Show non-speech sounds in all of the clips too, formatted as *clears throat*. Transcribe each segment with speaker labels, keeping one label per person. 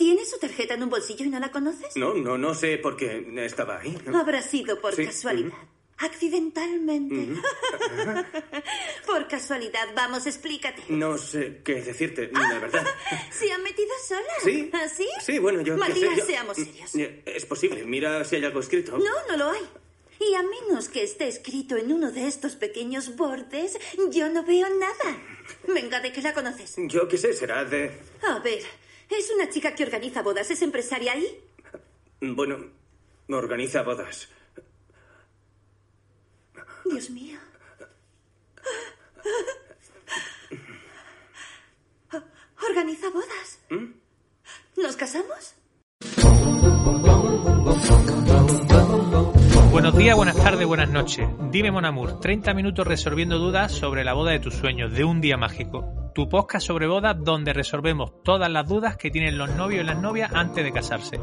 Speaker 1: ¿Tiene su tarjeta en un bolsillo y no la conoces?
Speaker 2: No, no, no sé por qué estaba ahí.
Speaker 1: Habrá sido por
Speaker 2: Sí.
Speaker 1: casualidad. Accidentalmente. *laughs* por casualidad. Vamos, explícate.
Speaker 2: No sé qué decirte, la verdad. *laughs*
Speaker 1: ¿Se han metido sola?
Speaker 2: ¿Sí?
Speaker 1: ¿Así?
Speaker 2: Sí, bueno, yo
Speaker 1: Matías,
Speaker 2: yo-
Speaker 1: seamos serios.
Speaker 2: Eh, Es posible, mira si hay algo escrito.
Speaker 1: No, no lo hay. Y a menos que esté escrito en uno de estos pequeños bordes, yo no veo nada. Venga, ¿de qué la conoces?
Speaker 2: Yo qué sé, será de...
Speaker 1: A ver, es una chica que organiza bodas. ¿Es empresaria ahí?
Speaker 2: Bueno, organiza bodas.
Speaker 1: Dios mío. ¿Organiza bodas? ¿Nos casamos?
Speaker 3: Buenos días, buenas tardes, buenas noches. Dime, Mon Amour, 30 minutos resolviendo dudas sobre la boda de tus sueños de un día mágico. Tu podcast sobre bodas donde resolvemos todas las dudas que tienen los novios y las novias antes de casarse.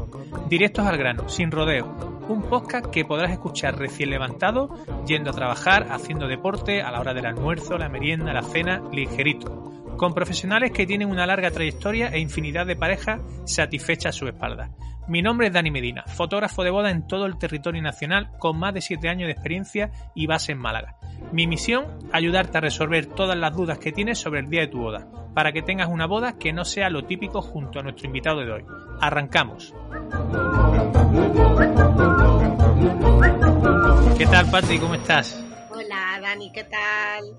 Speaker 3: Directos al grano, sin rodeo. Un podcast que podrás escuchar recién levantado, yendo a trabajar, haciendo deporte, a la hora del almuerzo, la merienda, la cena, ligerito. Con profesionales que tienen una larga trayectoria e infinidad de parejas satisfechas a su espalda. Mi nombre es Dani Medina, fotógrafo de boda en todo el territorio nacional con más de 7 años de experiencia y base en Málaga. Mi misión, ayudarte a resolver todas las dudas que tienes sobre el día de tu boda, para que tengas una boda que no sea lo típico junto a nuestro invitado de hoy. Arrancamos. ¿Qué tal, Patri? ¿Cómo estás?
Speaker 4: Hola, Dani, ¿qué tal?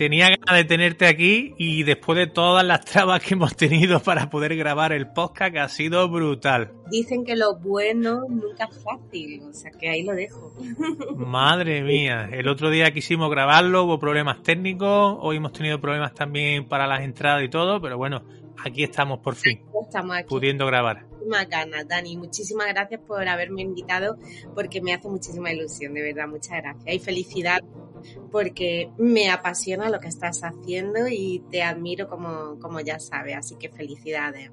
Speaker 3: Tenía ganas de tenerte aquí y después de todas las trabas que hemos tenido *laughs* para poder grabar el podcast, que ha sido brutal.
Speaker 4: Dicen que lo bueno nunca es fácil, o sea que ahí lo dejo. *laughs*
Speaker 3: Madre mía, el otro día quisimos grabarlo, hubo problemas técnicos, hoy hemos tenido problemas también para las entradas y todo, pero bueno, aquí estamos por fin,
Speaker 4: Estamos aquí.
Speaker 3: pudiendo grabar.
Speaker 4: Muchísimas ganas, Dani. Muchísimas gracias por haberme invitado porque me hace muchísima ilusión, de verdad. Muchas gracias. Y felicidad porque me apasiona lo que estás haciendo y te admiro como, como ya sabes. Así que felicidades.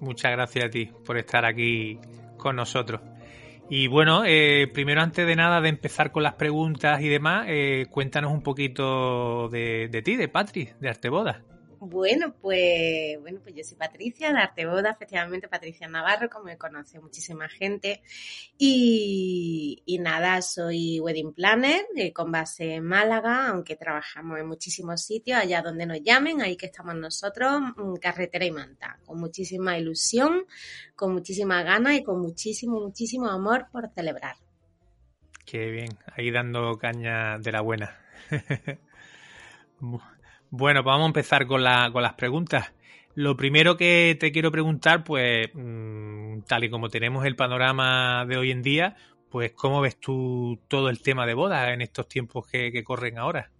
Speaker 3: Muchas gracias a ti por estar aquí con nosotros. Y bueno, eh, primero antes de nada de empezar con las preguntas y demás, eh, cuéntanos un poquito de, de ti, de Patri, de Arteboda.
Speaker 4: Bueno, pues bueno, pues yo soy Patricia de Arteboda, efectivamente Patricia Navarro, como me conoce muchísima gente. Y, nada, soy wedding planner eh, con base en Málaga, aunque trabajamos en muchísimos sitios, allá donde nos llamen, ahí que estamos nosotros, mm, carretera y manta, con muchísima ilusión, con muchísima ganas y con muchísimo, muchísimo amor por celebrar.
Speaker 3: Qué bien, ahí dando caña de la buena. *laughs* Bu- bueno, pues vamos a empezar con, la, con las preguntas. Lo primero que te quiero preguntar, pues, mm, tal y como tenemos el panorama de hoy en día, pues, ¿cómo ves tú todo el tema de bodas en estos tiempos que, corren ahora?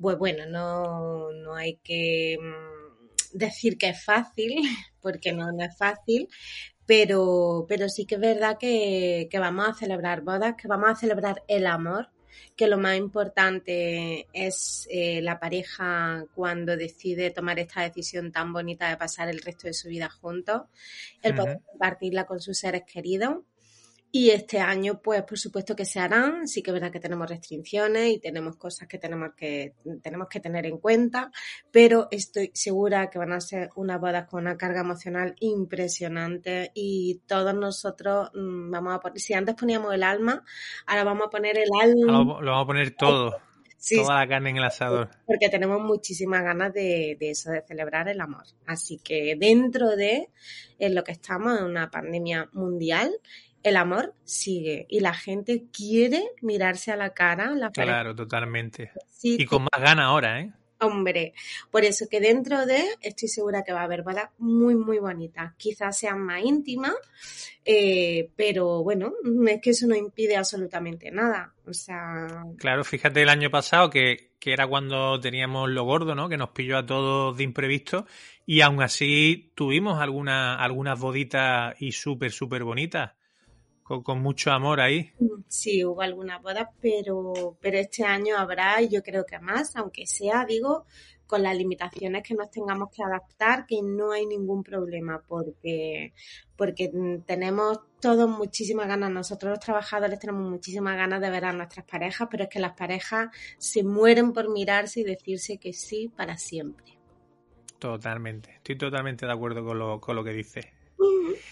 Speaker 4: Pues bueno, no, no hay que mm, decir que es fácil, *laughs* porque no, no es fácil, pero, pero sí que es verdad que, que vamos a celebrar bodas, que vamos a celebrar el amor, que lo más importante es eh, la pareja cuando decide tomar esta decisión tan bonita de pasar el resto de su vida juntos, el poder compartirla con sus seres queridos. Y este año, pues por supuesto que se harán. Sí que es verdad que tenemos restricciones y tenemos cosas que tenemos que, tenemos que tener en cuenta, pero estoy segura que van a ser unas bodas con una carga emocional impresionante y todos nosotros mm, vamos a poner, si antes poníamos el alma, ahora vamos a poner el alma.
Speaker 3: Lo, lo vamos a poner todo,
Speaker 4: Sí,
Speaker 3: toda la carne en el asador.
Speaker 4: porque tenemos muchísimas ganas de, de eso, de celebrar el amor. Así que dentro de en lo que estamos, en una pandemia mundial, el amor sigue y la gente quiere mirarse a la cara, la
Speaker 3: Claro, totalmente.
Speaker 4: sí,
Speaker 3: Y con más ganas ahora, ¿eh?
Speaker 4: Hombre, por eso que dentro de, estoy segura que va a haber bodas muy, muy bonitas. Quizás sean más íntimas, eh, pero bueno, es que eso no impide absolutamente nada. O sea,
Speaker 3: Claro, fíjate el año pasado que, que era cuando teníamos lo gordo, ¿no? Que nos pilló a todos de imprevisto. Y aún así tuvimos alguna, algunas boditas y súper, súper bonitas. Con, con, mucho amor ahí.
Speaker 4: Sí, hubo algunas bodas, pero, pero este año habrá, yo creo que más, aunque sea, digo, con las limitaciones que nos tengamos que adaptar, que no hay ningún problema, porque, porque tenemos todos muchísimas ganas, nosotros los trabajadores tenemos muchísimas ganas de ver a nuestras parejas, pero es que las parejas se mueren por mirarse y decirse que sí para siempre.
Speaker 3: Totalmente, estoy totalmente de acuerdo con lo, con lo que dices.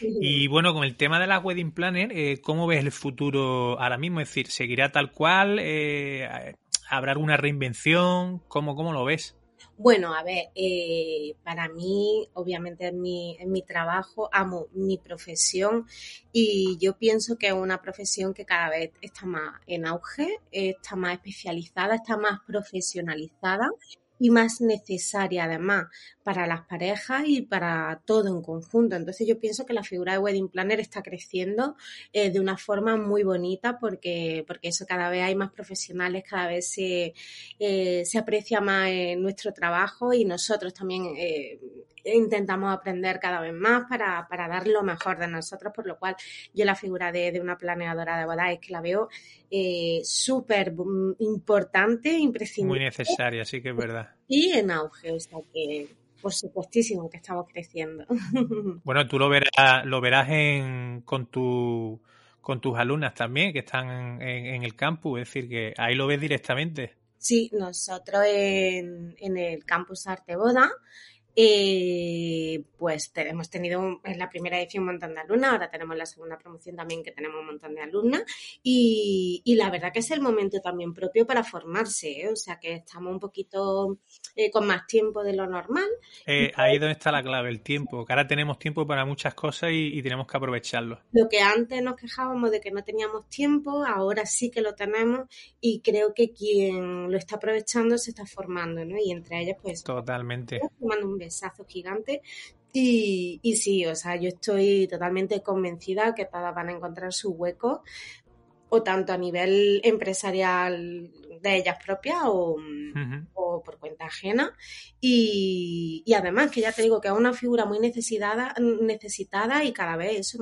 Speaker 3: Y bueno, con el tema de la wedding planner, eh, ¿cómo ves el futuro ahora mismo? Es decir, ¿seguirá tal cual? Eh, ¿Habrá alguna reinvención? ¿Cómo, cómo lo ves?
Speaker 4: Bueno, a ver, eh, para mí, obviamente en mi, en mi trabajo, amo mi profesión y yo pienso que es una profesión que cada vez está más en auge, está más especializada, está más profesionalizada y más necesaria además para las parejas y para todo en conjunto. Entonces yo pienso que la figura de wedding planner está creciendo eh, de una forma muy bonita porque, porque eso cada vez hay más profesionales, cada vez se, eh, se aprecia más nuestro trabajo y nosotros también eh, intentamos aprender cada vez más para, para, dar lo mejor de nosotros, por lo cual yo la figura de, de una planeadora de bodas es que la veo eh, súper importante, imprescindible.
Speaker 3: Muy necesaria, sí que es verdad.
Speaker 4: Y en auge, o sea que por supuestísimo que estamos creciendo. *laughs*
Speaker 3: Bueno, tú lo verás, lo verás en, con tu con tus alumnas también que están en, en el campus, es decir, que ahí lo ves directamente.
Speaker 4: Sí, nosotros en, en el campus Arte Boda eh, pues hemos tenido en la primera edición un montón de alumnas, ahora tenemos la segunda promoción también que tenemos un montón de alumnas y, y la verdad que es el momento también propio para formarse, ¿eh? o sea que estamos un poquito eh, con más tiempo de lo normal.
Speaker 3: Eh, ahí donde está la clave, el tiempo, que ahora tenemos tiempo para muchas cosas y, y, tenemos que aprovecharlo.
Speaker 4: Lo que antes nos quejábamos de que no teníamos tiempo, ahora sí que lo tenemos y creo que quien lo está aprovechando se está formando, ¿no? Y entre ellas pues...
Speaker 3: Totalmente.
Speaker 4: Un besazo gigante. Y, y, sí, o sea, yo estoy totalmente convencida que todas van a encontrar su hueco, o tanto a nivel empresarial de ellas propias o, uh -huh. o por cuenta ajena. Y, y, además, que ya te digo que es una figura muy necesitada, necesitada y cada vez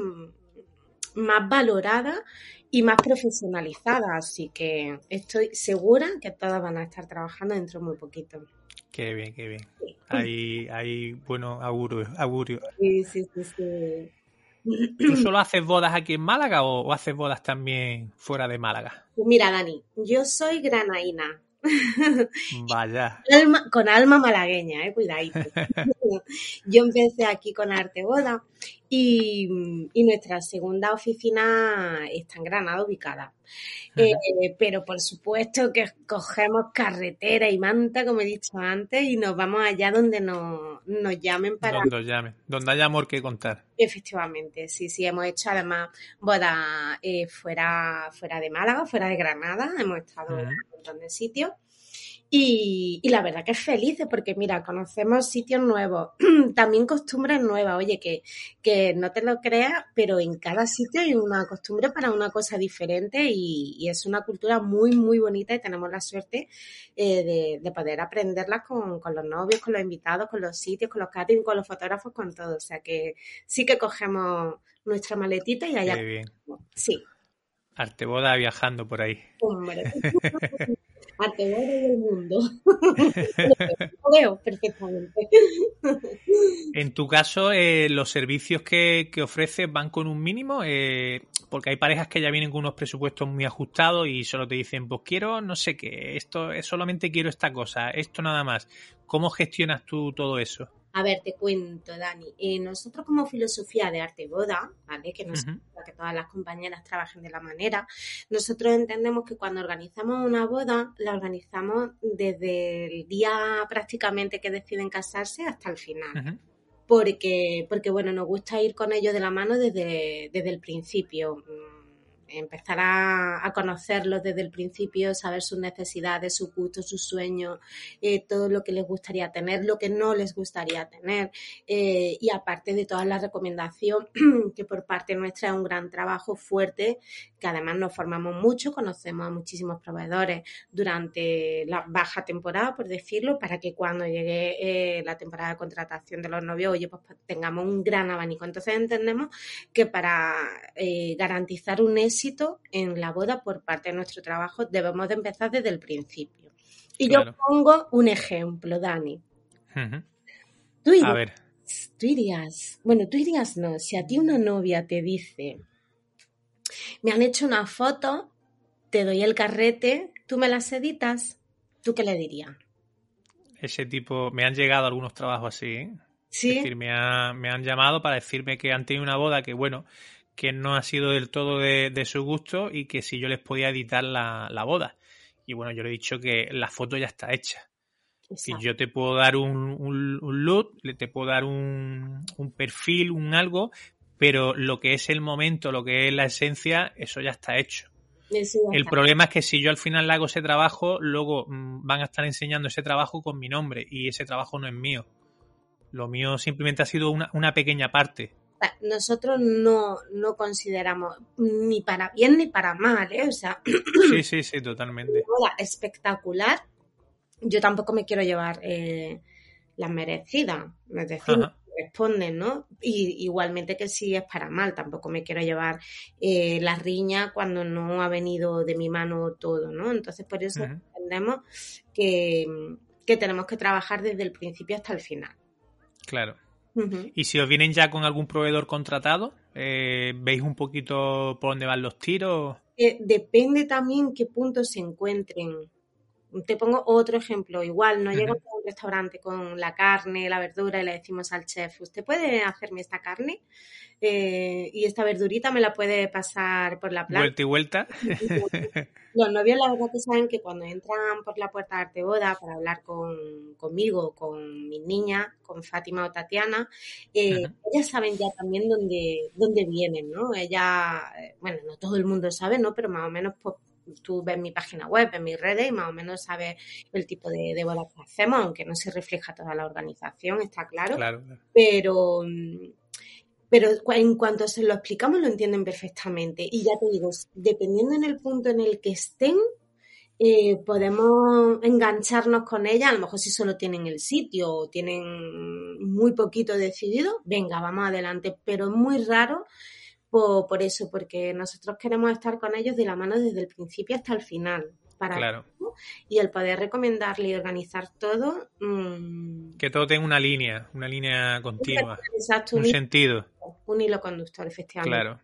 Speaker 4: más valorada y más profesionalizada. Así que estoy segura que todas van a estar trabajando dentro de muy poquito.
Speaker 3: Qué bien, qué bien. Hay, hay bueno, augurio. augurio.
Speaker 4: Sí, sí, sí, sí.
Speaker 3: ¿Tú solo haces bodas aquí en Málaga o, o, haces bodas también fuera de Málaga?
Speaker 4: Mira, Dani, yo soy granaína. *laughs*
Speaker 3: Vaya.
Speaker 4: Alma, con alma malagueña, eh, cuidadito. *laughs* yo empecé aquí con Arte Boda y, y, nuestra segunda oficina está en Granada ubicada. Eh, pero por supuesto que cogemos carretera y manta, como he dicho antes, y nos vamos allá donde nos, nos llamen para...
Speaker 3: Donde llamen, donde haya amor que contar.
Speaker 4: Efectivamente, sí, sí, hemos hecho además bodas eh, fuera, fuera de Málaga, fuera de Granada, hemos estado montón de sitios. Y, y, la verdad que es feliz porque, mira, conocemos sitios nuevos, *clears throat* también costumbres nuevas. Oye, que, que no te lo creas, pero en cada sitio hay una costumbre para una cosa diferente y, y es una cultura muy, muy bonita y tenemos la suerte eh, de, de, poder aprenderla con, con, los novios, con los invitados, con los sitios, con los catering, con los fotógrafos, con todo. O sea que sí que cogemos nuestra maletita y allá.
Speaker 3: Bien.
Speaker 4: Sí.
Speaker 3: Arteboda viajando por ahí.
Speaker 4: Hombre. *laughs* Arteboda del mundo. *laughs* Lo veo perfectamente.
Speaker 3: En tu caso, eh, los servicios que, que, ofreces van con un mínimo, eh, porque hay parejas que ya vienen con unos presupuestos muy ajustados y solo te dicen, pues quiero no sé qué, esto solamente quiero esta cosa, esto nada más. ¿Cómo gestionas tú todo eso?
Speaker 4: A ver, te cuento, Dani. Eh, nosotros como filosofía de arte boda, ¿vale? Que no uh -huh. que todas las compañeras trabajen de la manera. Nosotros entendemos que cuando organizamos una boda, la organizamos desde el día prácticamente que deciden casarse hasta el final. Uh -huh. Porque, porque, bueno, nos gusta ir con ellos de la mano desde, desde el principio empezar a, a, conocerlos desde el principio, saber sus necesidades, sus gustos, sus sueños, eh, todo lo que les gustaría tener, lo que no les gustaría tener. Eh, y aparte de toda la recomendación, *clears throat* que por parte nuestra es un gran trabajo fuerte, que además nos formamos mucho, conocemos a muchísimos proveedores durante la baja temporada, por decirlo, para que cuando llegue eh, la temporada de contratación de los novios, oye, pues tengamos un gran abanico. Entonces entendemos que para garantizar un éxito en la boda por parte de nuestro trabajo debemos de empezar desde el principio. Y
Speaker 3: Claro.
Speaker 4: yo pongo un ejemplo, Dani. Tú irías,
Speaker 3: A ver,
Speaker 4: tú irías, bueno, tú irías no, si a ti una novia te dice, me han hecho una foto, te doy el carrete, tú me las editas, ¿tú qué le dirías?
Speaker 3: ese tipo, me han llegado algunos trabajos así, ¿eh? Es
Speaker 4: Sí,
Speaker 3: decir, me, ha- me han llamado para decirme que han tenido una boda que, bueno, que no ha sido del todo de, de su gusto y que si yo les podía editar la, la boda. Y bueno, yo le he dicho que la foto ya está hecha. Si yo te puedo dar un, un, un look, le- te puedo dar un, un perfil, un algo, pero lo que es el momento, lo que es la esencia, eso ya está hecho. El problema es que si yo al final hago ese trabajo, luego mm, van a estar enseñando ese trabajo con mi nombre y ese trabajo no es mío. Lo mío simplemente ha sido una, una pequeña parte.
Speaker 4: Nosotros no, no consideramos ni para bien ni para mal, ¿eh? O sea,
Speaker 3: Sí, sí, sí, totalmente.
Speaker 4: boda espectacular. Yo tampoco me quiero llevar eh, las merecidas, es decir,
Speaker 3: Ajá.
Speaker 4: responden, ¿no? Y igualmente que si es para mal, tampoco me quiero llevar eh, la riña cuando no ha venido de mi mano todo, ¿no? Entonces, por eso entendemos que, que tenemos que trabajar desde el principio hasta el final.
Speaker 3: Claro. Y si os vienen ya con algún proveedor contratado, eh, ¿veis un poquito por dónde van los tiros?
Speaker 4: Eh, depende también qué puntos se encuentren. Te pongo otro ejemplo. Igual no llegamos a un restaurante con la carne, la verdura y le decimos al chef, ¿usted puede hacerme esta carne? Eh, y esta verdurita me la puede pasar por la planta. *laughs*
Speaker 3: Vuelta y vuelta.
Speaker 4: Los novios la verdad que saben que cuando entran por la puerta de Arte Boda para hablar con, conmigo, con mis niñas, con Fátima o Tatiana, eh, ellas saben ya también dónde, dónde vienen, ¿no? Ella, eh, bueno, no todo el mundo sabe, ¿no? Pero más o menos pues, tú ves mi página web, en mis redes y más o menos sabes el tipo de, de bodas que hacemos, aunque no se refleja toda la organización, está claro.
Speaker 3: Claro.
Speaker 4: pero pero en cuanto se lo explicamos lo entienden perfectamente. Y ya te digo, dependiendo en el punto en el que estén eh, podemos engancharnos con ella, a lo mejor si solo tienen el sitio o tienen muy poquito decidido, venga, vamos adelante, pero es muy raro por, por eso, porque nosotros queremos estar con ellos de la mano desde el principio hasta el final. Para
Speaker 3: Claro.
Speaker 4: y el poder recomendarle y organizar todo, mm,
Speaker 3: Que todo tenga una línea, una línea continua,
Speaker 4: exacto,
Speaker 3: un
Speaker 4: un,
Speaker 3: sentido.
Speaker 4: un hilo conductor, efectivamente.
Speaker 3: Claro.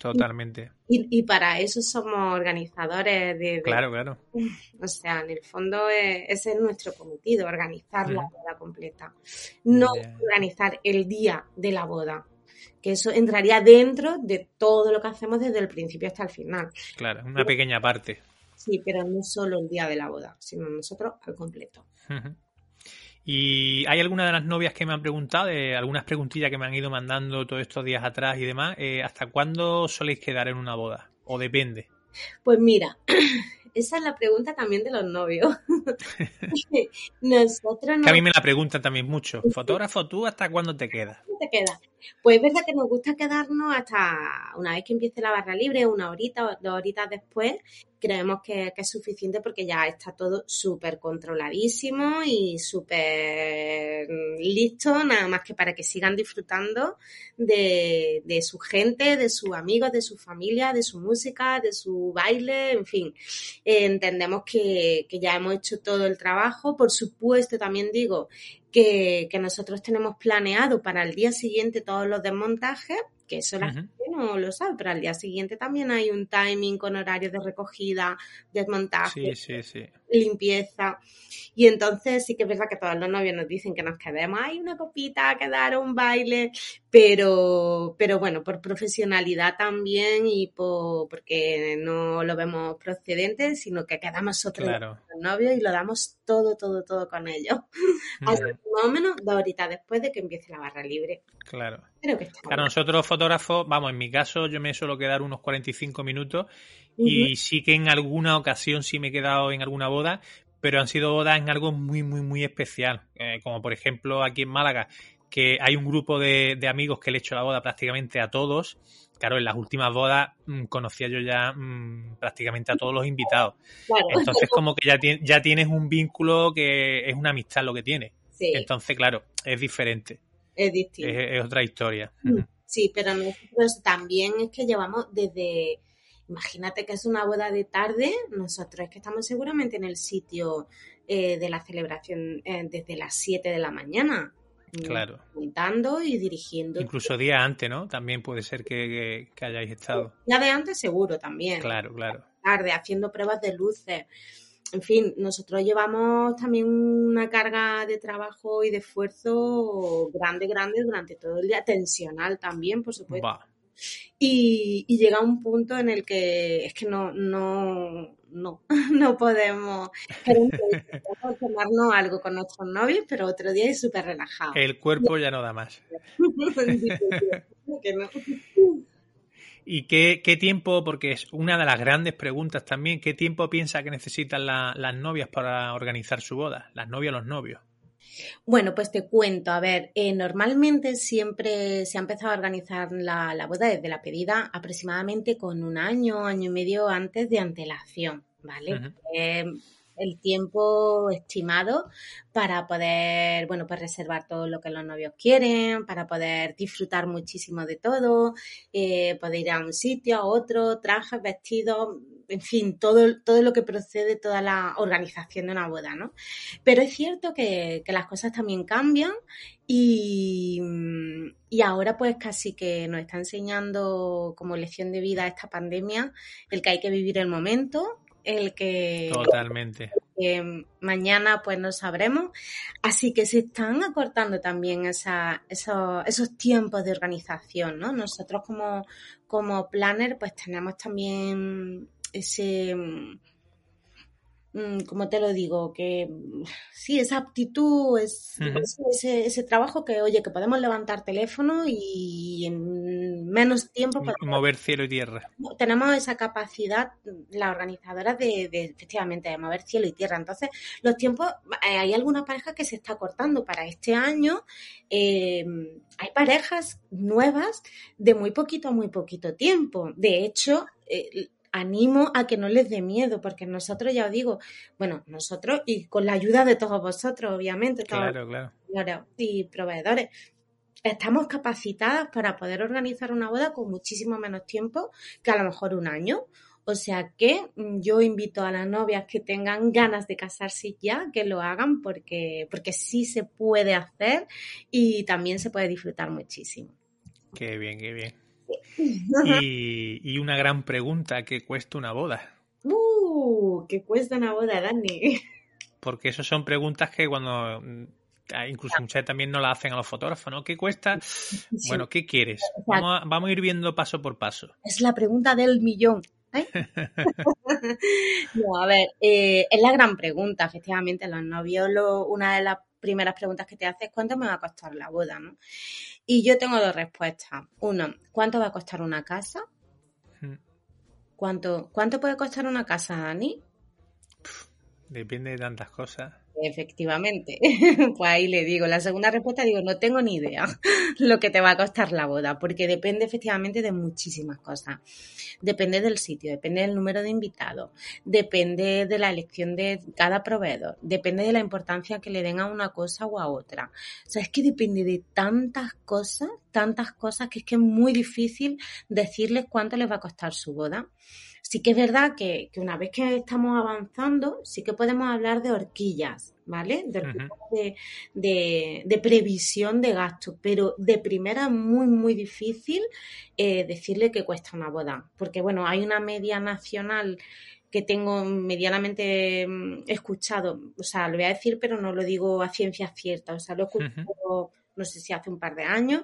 Speaker 3: Totalmente.
Speaker 4: Y, y para eso somos organizadores de, de-
Speaker 3: Claro, claro. *laughs*
Speaker 4: o sea, en el fondo eh, ese es nuestro cometido, organizar la
Speaker 3: Ujú.
Speaker 4: boda completa. No organizar el día de la boda, que eso entraría dentro de todo lo que hacemos desde el principio hasta el final.
Speaker 3: Claro, una pequeña parte.
Speaker 4: Sí, pero no solo el día de la boda, sino nosotros al completo.
Speaker 3: Y hay algunas de las novias que me han preguntado, eh, algunas preguntillas que me han ido mandando todos estos días atrás y demás, eh, ¿hasta cuándo soléis quedar en una boda? ¿O depende?
Speaker 4: Pues mira, *clears throat* esa es la pregunta también de los novios. *laughs* Nosotros no
Speaker 3: Que a mí me la preguntan también mucho. Fotógrafo, ¿tú hasta cuándo te quedas?
Speaker 4: te queda? Pues es verdad que nos gusta quedarnos hasta una vez que empiece la barra libre, una horita o dos horitas después, creemos que, es suficiente porque ya está todo súper controladísimo y súper listo, nada más que para que sigan disfrutando de, su gente, de sus amigos, de su familia, de su música, de su baile, en fin. Eh, entendemos que, que ya hemos hecho todo el trabajo. Por supuesto, también digo que, que nosotros tenemos planeado para el día siguiente todos los desmontajes, que eso la gente no lo sabe, pero al día siguiente también hay un timing con horarios de recogida, desmontaje,
Speaker 3: Sí, sí, sí.
Speaker 4: limpieza. Y entonces sí que es verdad que todos los novios nos dicen que nos quedemos, hay una copita, quedar un baile, pero, pero bueno, por profesionalidad también y por, porque no lo vemos procedente, sino que quedamos
Speaker 3: Claro.
Speaker 4: los novios y lo damos todo, todo, todo con ellos. *laughs* Así que más o menos dos horitas después de que empiece la barra libre.
Speaker 3: Claro.
Speaker 4: Creo que está
Speaker 3: Claro,
Speaker 4: bien.
Speaker 3: nosotros fotógrafos, vamos, en mi caso yo me suelo quedar unos 45 minutos y sí que en alguna ocasión sí me he quedado en alguna boda, pero han sido bodas en algo muy, muy, muy especial. Eh, como por ejemplo aquí en Málaga, que hay un grupo de, de amigos que le he hecho la boda prácticamente a todos. Claro, en las últimas bodas mm, conocía yo ya mm, prácticamente a todos los invitados.
Speaker 4: Claro,
Speaker 3: Entonces como que ya, ya tienes un vínculo que es una amistad lo que tienes.
Speaker 4: sí,
Speaker 3: Entonces, claro, es diferente,
Speaker 4: es distinto.
Speaker 3: es, es otra historia.
Speaker 4: Mm, Sí, pero nosotros también es que llevamos desde, imagínate que es una boda de tarde, nosotros es que estamos seguramente en el sitio eh, de la celebración eh, desde las 7 de la mañana.
Speaker 3: Claro.
Speaker 4: Montando y dirigiendo.
Speaker 3: Incluso días antes, ¿no? También puede ser que, que- que hayáis estado.
Speaker 4: Ya de antes seguro también.
Speaker 3: Claro, claro.
Speaker 4: tarde, haciendo pruebas de luces. En fin, nosotros llevamos también una carga de trabajo y de esfuerzo grande, grande durante todo el día, tensional también, por supuesto. Y, y llega un punto en el que es que no, no, no, *laughs* no podemos, podemos tomarnos algo con nuestros novios, pero otro día es súper relajado.
Speaker 3: El cuerpo ya no da más. *laughs*
Speaker 4: Que no. *laughs*
Speaker 3: ¿Y qué, qué tiempo, porque es una de las grandes preguntas también, qué tiempo piensa que necesitan la- las novias para organizar su boda? Las novias o los novios.
Speaker 4: Bueno, pues te cuento, a ver, eh, normalmente siempre se ha empezado a organizar la, la boda desde la pedida aproximadamente con un año, año y medio antes de antelación, ¿vale? Eh, el tiempo estimado para poder, bueno, pues reservar todo lo que los novios quieren, para poder disfrutar muchísimo de todo, eh, poder ir a un sitio, a otro, trajes, vestidos, en fin, todo, todo lo que procede, toda la organización de una boda, ¿no? Pero es cierto que, que las cosas también cambian y, y ahora pues casi que nos está enseñando como lección de vida esta pandemia el que hay que vivir el momento, el que,
Speaker 3: Totalmente.
Speaker 4: mañana pues no sabremos. Así que se están acortando también esa- esos, esos tiempos de organización, ¿no? Nosotros como, como planner pues tenemos también ese, como te lo digo, que mm, sí, esa aptitud, es, ese, ese- ese trabajo que, oye, que podemos levantar teléfono y en menos tiempo podemos
Speaker 3: Mover cielo y tierra.
Speaker 4: tenemos esa capacidad, las organizadoras, de, de, efectivamente de mover cielo y tierra. Entonces, los tiempos, eh, hay algunas parejas que se está cortando para este año. eh, hay parejas nuevas de muy poquito a muy poquito tiempo. De hecho, eh, animo a que no les dé miedo, porque nosotros, ya os digo, bueno, nosotros y con la ayuda de todos vosotros, obviamente, todos
Speaker 3: Claro, claro.
Speaker 4: Claro, y proveedores. Estamos capacitadas para poder organizar una boda con muchísimo menos tiempo que a lo mejor un año. O sea que mm, yo invito a las novias que tengan ganas de casarse ya, que lo hagan porque, porque sí se puede hacer y también se puede disfrutar muchísimo.
Speaker 3: Qué bien, qué bien. Y, y una gran pregunta, ¿qué cuesta una boda?
Speaker 4: ¡Uh! ¿Qué cuesta una boda, Dani?
Speaker 3: Porque eso son preguntas que cuando mm, incluso muchas también no las hacen a los fotógrafos, ¿no? ¿Qué cuesta? Bueno, ¿qué quieres? Vamos a, vamos a ir viendo paso por paso.
Speaker 4: Es la pregunta del millón. ¿eh? *laughs* *laughs* no, a ver, eh, es la gran pregunta, efectivamente. Los novios, lo- una de las primeras preguntas que te hace es cuánto me va a costar la boda, ¿no? Y yo tengo dos respuestas. Uno, ¿cuánto va a costar una casa?
Speaker 3: Mm,
Speaker 4: ¿Cuánto, cuánto puede costar una casa, Dani?
Speaker 3: Depende de tantas cosas.
Speaker 4: Efectivamente. *laughs* Pues ahí le digo, la segunda respuesta digo, no tengo ni idea *laughs* lo que te va a costar la boda, porque depende efectivamente de muchísimas cosas. Depende del sitio, depende del número de invitados, depende de la elección de cada proveedor, depende de la importancia que le den a una cosa o a otra. O sea, es que depende de tantas cosas, tantas cosas que es que es muy difícil decirles cuánto les va a costar su boda. Sí que es verdad que, que una vez que estamos avanzando, sí que podemos hablar de horquillas, ¿vale? De, horquillas de, de- de previsión de gastos, pero de primera es muy, muy difícil eh, decirle que cuesta una boda, porque bueno, hay una media nacional que tengo medianamente mm, escuchado, o sea, lo voy a decir, pero no lo digo a ciencia cierta, o sea, lo he escuchado, no sé si hace un par de años,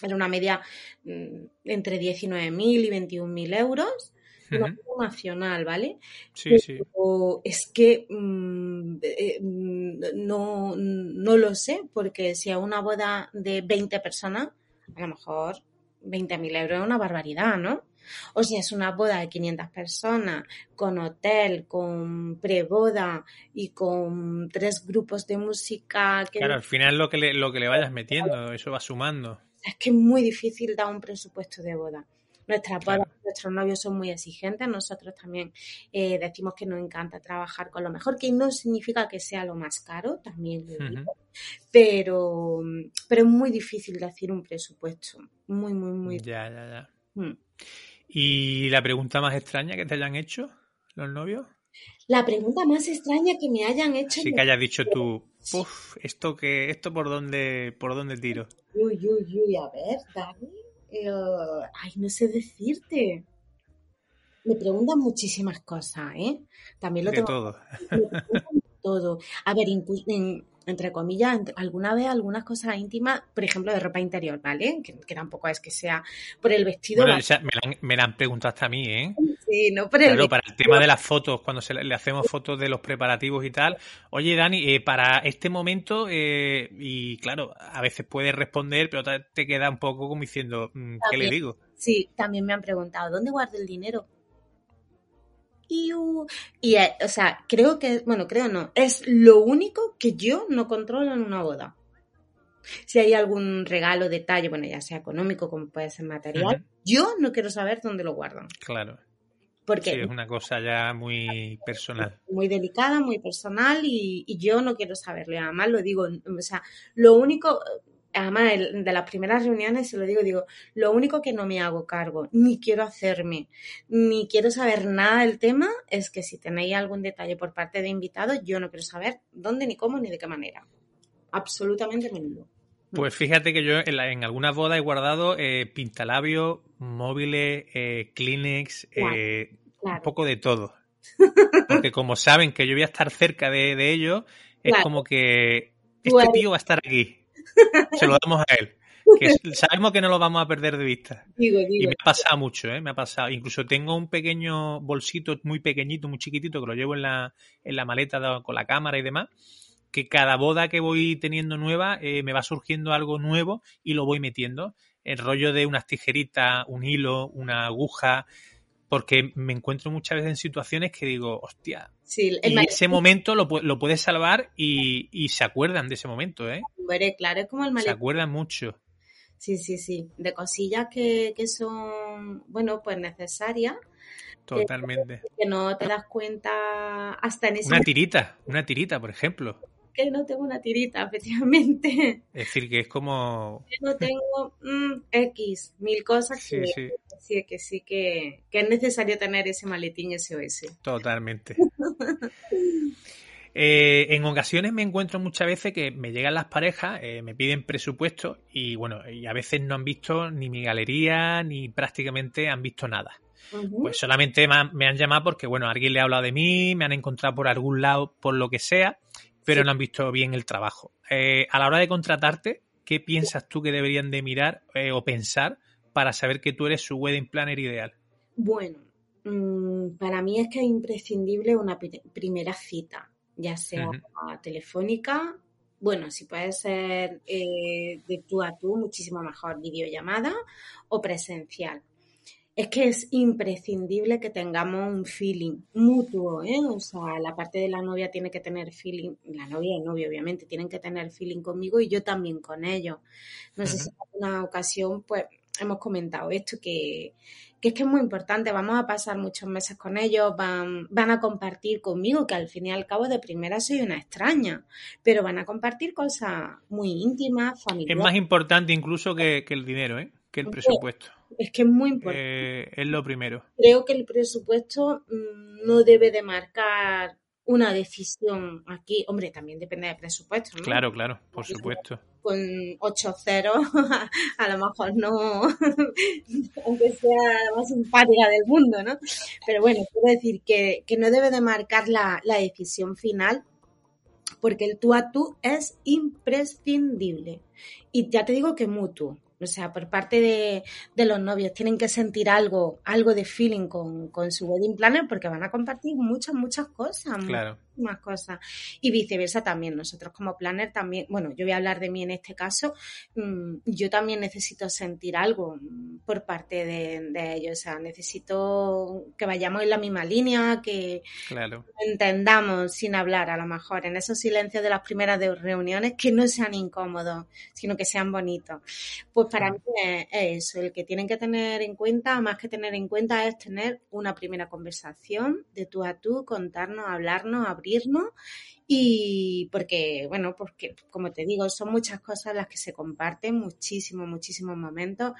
Speaker 4: era una media mm, entre 19.000 y 21.000 euros, nacional, ¿vale?
Speaker 3: Sí, sí.
Speaker 4: Es que mm, eh, no, no lo sé, porque si a una boda de 20 personas, a lo mejor 20.000 euros es una barbaridad, ¿no? O si es una boda de 500 personas, con hotel, con preboda y con tres grupos de música.
Speaker 3: Que claro, al final lo que, le, lo que le vayas metiendo, eso va sumando.
Speaker 4: Es que es muy difícil dar un presupuesto de boda. Nuestras bodas, nuestros novios son muy exigentes, nosotros también eh, decimos que nos encanta trabajar con lo mejor, que no significa que sea lo más caro, también lo digo, pero, pero es muy difícil decir un presupuesto, muy, muy, muy.
Speaker 3: Ya, ya, ya. Mm. ¿Y la pregunta más extraña que te hayan hecho los novios?
Speaker 4: La pregunta más extraña que me hayan hecho.
Speaker 3: Sí que hayas dicho *laughs* tú, uff, esto que, esto por dónde, por dónde tiro.
Speaker 4: Uy, uy, uy, a ver, Dani. Eh, ay, no sé decirte. Me preguntan muchísimas cosas, ¿eh? También lo
Speaker 3: de
Speaker 4: tengo.
Speaker 3: todo. *laughs*
Speaker 4: todo. A ver, en, entre comillas, alguna vez algunas cosas íntimas, por ejemplo, de ropa interior, ¿vale? Que, tampoco es que sea por el vestido.
Speaker 3: Bueno, me, la han, preguntado hasta a mí, ¿eh?
Speaker 4: Sí, no por el
Speaker 3: Claro, para el tema de las fotos, cuando se le, hacemos fotos de los preparativos y tal. Oye, Dani, eh, para este momento, eh, y claro, a veces puedes responder, pero te queda un poco como diciendo, mm, ¿qué le digo?
Speaker 4: Sí, también me han preguntado, ¿dónde guardo el dinero? Y, y, eh, o sea, creo que, bueno, creo no, es lo único que yo no controlo en una boda. Si hay algún regalo, detalle, bueno, ya sea económico como puede ser material, yo no quiero saber dónde lo guardan.
Speaker 3: Claro.
Speaker 4: Porque
Speaker 3: sí, es una cosa ya muy personal.
Speaker 4: Muy delicada, muy personal y, y yo no quiero saberlo. Además lo digo, o sea, lo único, además de las primeras reuniones se lo digo, digo, lo único que no me hago cargo, ni quiero hacerme, ni quiero saber nada del tema, es que si tenéis algún detalle por parte de invitados, yo no quiero saber dónde, ni cómo, ni de qué manera. Absolutamente ninguno.
Speaker 3: Pues fíjate que yo en, algunas bodas he guardado eh, pintalabios, móviles, eh, Kleenex, eh, un poco de todo. *laughs* Porque como saben que yo voy a estar cerca de, ellos, es como que este tío va a estar aquí *laughs* se lo damos a él. Que *laughs* sabemos que no lo vamos a perder de vista. Y me ha pasado mucho, ¿eh? Me ha pasado. Incluso tengo un pequeño bolsito muy pequeñito, muy chiquitito, que lo llevo en la, en la maleta con la cámara y demás, que cada boda que voy teniendo nueva eh, me va surgiendo algo nuevo y lo voy metiendo. El rollo de unas tijeritas, un hilo, una aguja, porque me encuentro muchas veces en situaciones que digo, hostia, y ese momento lo, lo puedes salvar y, y, se acuerdan de ese momento, ¿eh?
Speaker 4: claro, es como el
Speaker 3: Se acuerdan mucho.
Speaker 4: Sí, sí, sí, de cosillas que, que son, bueno, pues necesarias.
Speaker 3: Totalmente.
Speaker 4: Que, no te das cuenta hasta en ese
Speaker 3: Una tirita, una tirita, por ejemplo
Speaker 4: que no tengo una tirita, *laughs* efectivamente.
Speaker 3: Es decir, que es como...
Speaker 4: Que no tengo mm, X, mil cosas que sí, sí. que, sí que, es necesario tener ese maletín SOS.
Speaker 3: Totalmente. *laughs* Eh, en ocasiones me encuentro muchas veces que me llegan las parejas, eh, me piden presupuesto y bueno, y a veces no han visto ni mi galería ni prácticamente han visto nada. Pues solamente me han, me han, llamado porque, bueno, alguien le ha hablado de mí, me han encontrado por algún lado, por lo que sea, pero no han visto bien el trabajo. Eh, a la hora de contratarte, ¿qué piensas tú que deberían de mirar eh, o pensar para saber que tú eres su wedding planner ideal?
Speaker 4: Bueno, mm, para mí es que es imprescindible una primera cita, ya sea telefónica, bueno, si puede ser eh, de tú a tú, muchísimo mejor videollamada o presencial es que es imprescindible que tengamos un feeling mutuo, ¿eh? O sea, la parte de la novia tiene que tener feeling, la novia y el novio obviamente tienen que tener feeling conmigo y yo también con ellos. No sé si en una ocasión pues hemos comentado esto, que, que, es que es muy importante, vamos a pasar muchos meses con ellos, van, van a compartir conmigo, que al fin y al cabo de primera soy una extraña, pero van a compartir cosas muy íntimas, familiares.
Speaker 3: Es más importante incluso que, que el dinero, ¿eh? que el presupuesto.
Speaker 4: Es que es muy importante.
Speaker 3: Eh, es lo primero.
Speaker 4: Creo que el presupuesto mm, no debe de marcar una decisión aquí. Hombre, también depende del presupuesto, ¿no?
Speaker 3: Claro, claro, por supuesto.
Speaker 4: Con ocho ceros, *laughs* a lo mejor no, *laughs* aunque sea la más simpática del mundo, ¿no? Pero bueno, quiero decir que, que no debe de marcar la, la decisión final porque el tú a tú es imprescindible. Y ya te digo que mutuo. O sea, por parte de, de, los novios tienen que sentir algo, algo de feeling con, con, su wedding planner porque van a compartir muchas, muchas cosas.
Speaker 3: Claro.
Speaker 4: Más cosas. Y viceversa también. Nosotros como planner también, bueno, yo voy a hablar de mí en este caso, mmm, yo también necesito sentir algo por parte de, de, ellos. O sea, necesito que vayamos en la misma línea, que
Speaker 3: claro.
Speaker 4: entendamos sin hablar a lo mejor en esos silencios de las primeras reuniones que no sean incómodos, sino que sean bonitos. Pues para mí es, es eso, el que tienen que tener en cuenta, más que tener en cuenta, es tener una primera conversación de tú a tú, contarnos, hablarnos, abrirnos y porque, bueno, porque como te digo, son muchas cosas las que se comparten, muchísimos, muchísimos momentos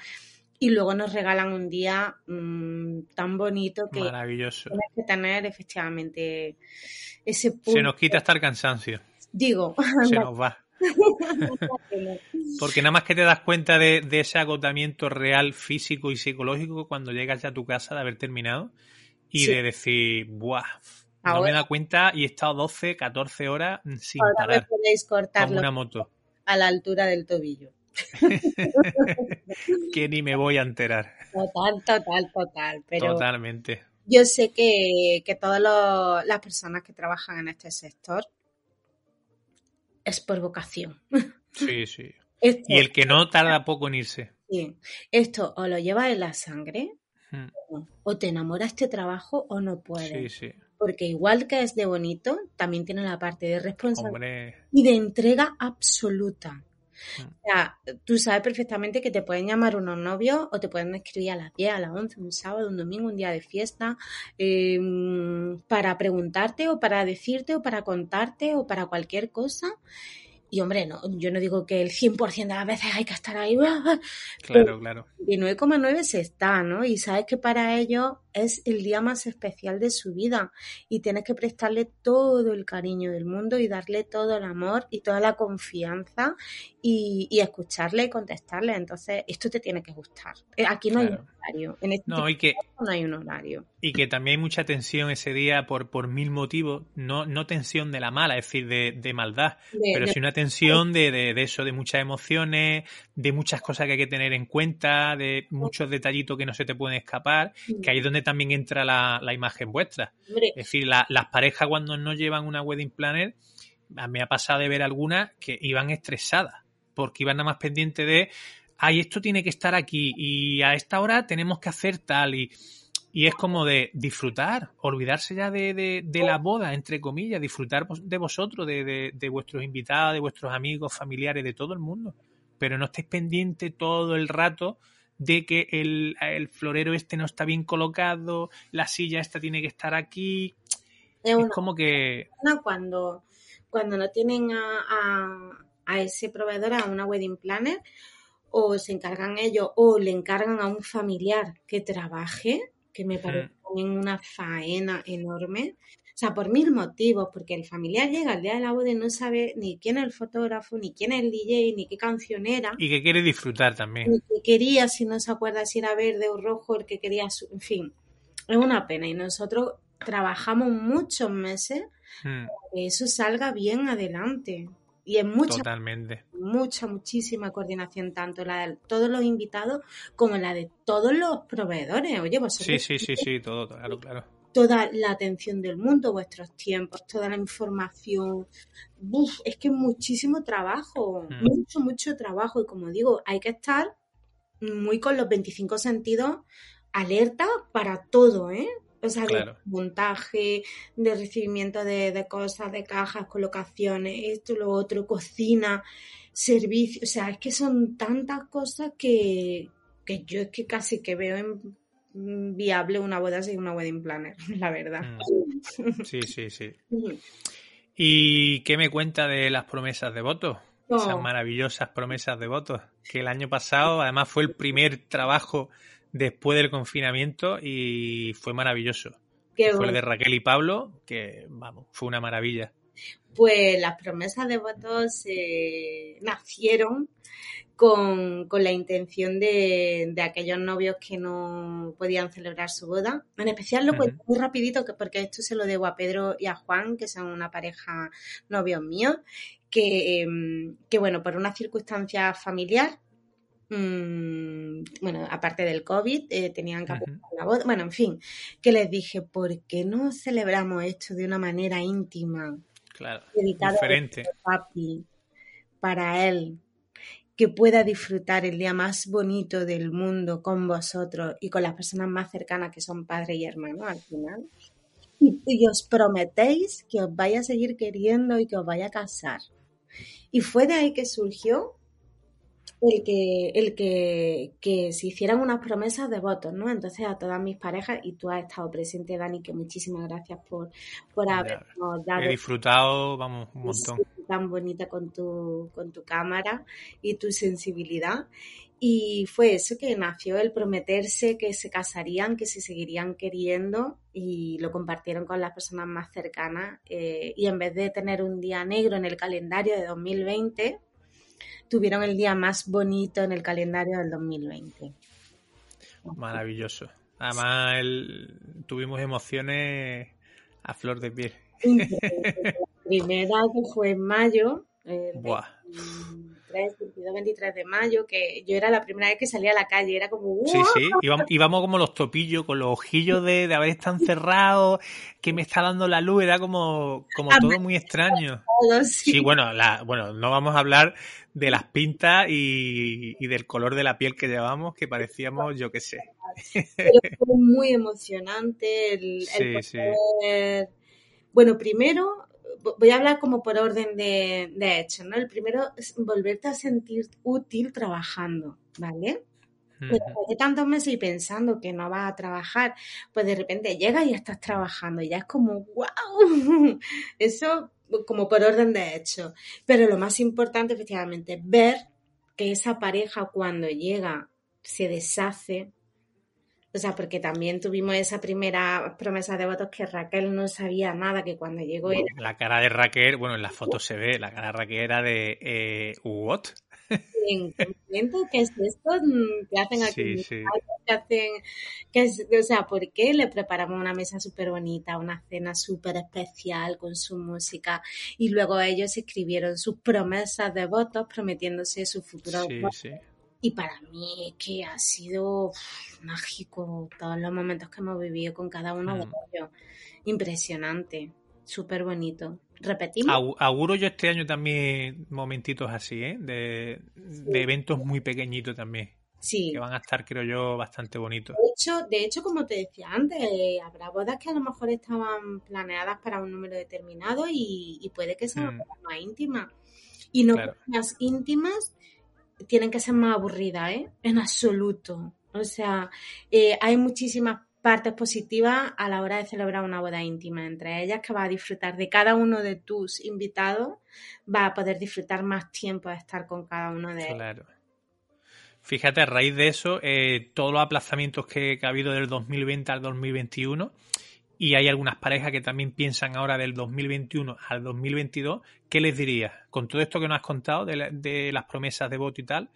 Speaker 4: y luego nos regalan un día mmm, tan bonito que
Speaker 3: Maravilloso.
Speaker 4: tienes que tener efectivamente ese punto.
Speaker 3: Se nos quita hasta el cansancio.
Speaker 4: Digo, *laughs*
Speaker 3: se nos va. *laughs* Porque nada más que te das cuenta de, de, ese agotamiento real, físico y psicológico cuando llegas ya a tu casa de haber terminado y sí. de decir, ¡buah! No me da cuenta y he estado 12, 14 horas sin
Speaker 4: Ahora
Speaker 3: parar.
Speaker 4: Me podéis cortarlo
Speaker 3: una moto.
Speaker 4: A la altura del tobillo. *laughs*
Speaker 3: que ni me voy a enterar.
Speaker 4: Total, total, total. Pero
Speaker 3: Totalmente.
Speaker 4: Yo sé que, que todas las personas que trabajan en este sector es por vocación.
Speaker 3: Sí, *laughs* sí. Esto, y el que no tarda poco en irse.
Speaker 4: Sí. Esto o lo llevas en la sangre,
Speaker 3: Hmm.
Speaker 4: o te enamora este trabajo o no puedes.
Speaker 3: Sí, sí.
Speaker 4: Porque igual que es de bonito, también tiene la parte de responsabilidad
Speaker 3: Hombre.
Speaker 4: y de entrega absoluta.
Speaker 3: Hmm.
Speaker 4: O sea, tú sabes perfectamente que te pueden llamar unos novios o te pueden escribir a las 10, a las 11, un sábado, un domingo, un día de fiesta, eh, para preguntarte o para decirte o para contarte o para cualquier cosa. Y hombre, no, yo no digo que el 100% de las veces hay que estar ahí.
Speaker 3: Claro, claro.
Speaker 4: Y 9,9 se está, ¿no? Y sabes que para ellos es el día más especial de su vida y tienes que prestarle todo el cariño del mundo y darle todo el amor y toda la confianza y, y escucharle y contestarle. Entonces, esto te tiene que gustar. Eh, Aquí no
Speaker 3: Claro.
Speaker 4: hay un horario. En este
Speaker 3: No, y que,
Speaker 4: no hay un horario.
Speaker 3: y que también hay mucha tensión ese día por, por mil motivos. No, no tensión de la mala, es decir, de, de maldad,
Speaker 4: De-
Speaker 3: pero
Speaker 4: de-
Speaker 3: sí una tensión de, de, de eso, de muchas emociones, de muchas cosas que hay que tener en cuenta, de muchos detallitos que no se te pueden escapar, que ahí es donde también entra la, la imagen vuestra.
Speaker 4: Hombre,
Speaker 3: Es decir, la- las parejas cuando no llevan una wedding planner, a mí me ha pasado de ver algunas que iban estresadas, porque iban nada más pendiente de, ay, esto tiene que estar aquí y a esta hora tenemos que hacer tal y, y es como de disfrutar, olvidarse ya de, de, de la boda, entre comillas, disfrutar de vosotros, de, de, de vuestros invitados, de vuestros amigos, familiares, de todo el mundo, pero no estéis pendientes todo el rato de que el, el florero este no está bien colocado, la silla esta tiene que estar aquí.
Speaker 4: es
Speaker 3: como que,
Speaker 4: cuando, cuando no tienen a, a, a ese proveedor, a una wedding planner, o se encargan ellos, o le encargan a un familiar que trabaje, que me parece una faena enorme. O sea, por mil motivos, porque el familiar llega al día de la boda y no sabe ni quién es el fotógrafo, ni quién es el DJ, ni qué canción era,
Speaker 3: y que quiere disfrutar también.
Speaker 4: ni qué quería, si no se acuerda si era verde o rojo, el que quería, su... en fin, es una pena. Y nosotros trabajamos muchos meses
Speaker 3: Mm,
Speaker 4: que eso salga bien adelante. Y es mucha,
Speaker 3: Totalmente.
Speaker 4: mucha, muchísima coordinación, tanto la de todos los invitados como la de todos los proveedores. Oye,
Speaker 3: Sí,
Speaker 4: vosotros
Speaker 3: sí, sí, sí, todo, claro, claro.
Speaker 4: Toda la atención del mundo, vuestros tiempos, toda la información. Uf, es que es muchísimo trabajo,
Speaker 3: Mm.
Speaker 4: mucho, mucho trabajo. Y como digo, hay que estar muy con los 25 sentidos alerta para todo, ¿eh? O sea, de montaje, de recibimiento de, de cosas, de cajas, colocaciones, esto, lo otro, cocina, servicio. O sea, es que son tantas cosas que, que yo es que casi que veo en- viable una boda sin una wedding planner, *laughs* la verdad.
Speaker 3: Mm. *laughs* Sí, sí, sí. ¿Y qué me cuenta de las promesas de votos? Esas maravillosas promesas de votos. Que el año pasado, además, fue el primer trabajo después del confinamiento y fue maravilloso.
Speaker 4: Qué
Speaker 3: Fue
Speaker 4: bueno.
Speaker 3: el de Raquel y Pablo, que vamos, fue una maravilla.
Speaker 4: Pues las promesas de votos eh, nacieron con, con la intención de, de aquellos novios que no podían celebrar su boda. En especial lo muy rapidito, que- porque esto se lo debo a Pedro y a Juan, que son una pareja novios míos, que, em, que bueno, por una circunstancia familiar, mm, bueno, aparte del COVID, eh, tenían que aplazar la boda. Bueno, en fin, que les dije, ¿por qué no celebramos esto de una manera íntima?
Speaker 3: Claro, diferente.
Speaker 4: a papi para él que pueda disfrutar el día más bonito del mundo con vosotros y con las personas más cercanas que son padre y hermano al final. Y, os prometéis que os vaya a seguir queriendo y que os vaya a casar. Y fue de ahí que surgió el que, el que, que se hicieran unas promesas de votos, ¿no? Entonces a todas mis parejas, y tú has estado presente, Dani, que muchísimas gracias por, por habernos dado
Speaker 3: He disfrutado, vamos, un montón.
Speaker 4: Tan bonita con tu, con tu cámara y tu sensibilidad. Y fue eso que nació el prometerse que se casarían, que se seguirían queriendo y lo compartieron con las personas más cercanas. eh, y en vez de tener un día negro en el calendario de 2020, tuvieron el día más bonito en el calendario del 2020.
Speaker 3: Maravilloso. Además, el- tuvimos emociones a flor de piel.
Speaker 4: La primera que fue en mayo, el
Speaker 3: Buah.
Speaker 4: 23, 22, 23 de mayo, que yo era la primera vez que salía a la calle, era como
Speaker 3: Sí,
Speaker 4: ¡guau!
Speaker 3: sí, íbamos, íbamos como los topillos, con los ojillos de, de haber estado encerrados, que me está dando la luz, era como, como todo muy extraño.
Speaker 4: Todos, sí.
Speaker 3: Sí, bueno, la, bueno, no vamos a hablar de las pintas y, y del color de la piel que llevamos, que parecíamos, yo qué sé.
Speaker 4: Pero fue muy emocionante el, el
Speaker 3: Sí, sí.
Speaker 4: poder- Bueno, primero voy a hablar como por orden de, de hechos, ¿no? El primero es volverte a sentir útil trabajando, ¿vale? Pero
Speaker 3: Ujú.
Speaker 4: después de tantos meses y pensando que no vas a trabajar, pues de repente llegas y estás trabajando y ya es como, wow, *laughs* eso como por orden de hecho. Pero lo más importante efectivamente es ver que esa pareja cuando llega se deshace. O sea, porque también tuvimos esa primera promesa de votos que Raquel no sabía nada, que cuando llegó era
Speaker 3: La cara de Raquel, bueno, en las fotos se ve, la cara de Raquel era de, eh, ¿what?
Speaker 4: en qué ¿qué es esto? Mm, ¿Qué hacen aquí?
Speaker 3: Sí, sí.
Speaker 4: que hacen, que es- o sea, ¿por qué le preparamos una mesa súper bonita, una cena súper especial con su música? Y luego ellos escribieron sus promesas de votos prometiéndose su futuro.
Speaker 3: Sí, sí.
Speaker 4: Y para mí es que ha sido uf, mágico todos los momentos que hemos vivido con cada uno de
Speaker 3: Mm.
Speaker 4: ellos. Impresionante, súper bonito. ¿Repetimos?
Speaker 3: Au- Auguro yo este año también momentitos así, ¿eh? De, de eventos muy pequeñitos también,
Speaker 4: sí.
Speaker 3: que van a estar, creo yo, bastante bonitos.
Speaker 4: De hecho, de hecho, como te decía antes, eh, habrá bodas que a lo mejor estaban planeadas para un número determinado y, y puede que sean
Speaker 3: Mm.
Speaker 4: más íntimas. Y no
Speaker 3: Claro.
Speaker 4: más íntimas tienen que ser más aburridas, ¿eh? En absoluto. O sea, eh, hay muchísimas partes positivas a la hora de celebrar una boda íntima, entre ellas que vas a disfrutar de cada uno de tus invitados, vas a poder disfrutar más tiempo de estar con cada uno de ellos.
Speaker 3: Claro. Fíjate, a raíz de eso, eh, todos los aplazamientos que, que ha habido del 2020 al 2021, y hay algunas parejas que también piensan ahora del 2021 al 2022, ¿qué les dirías? Con todo esto que nos has contado de, la- de las promesas de voto y tal,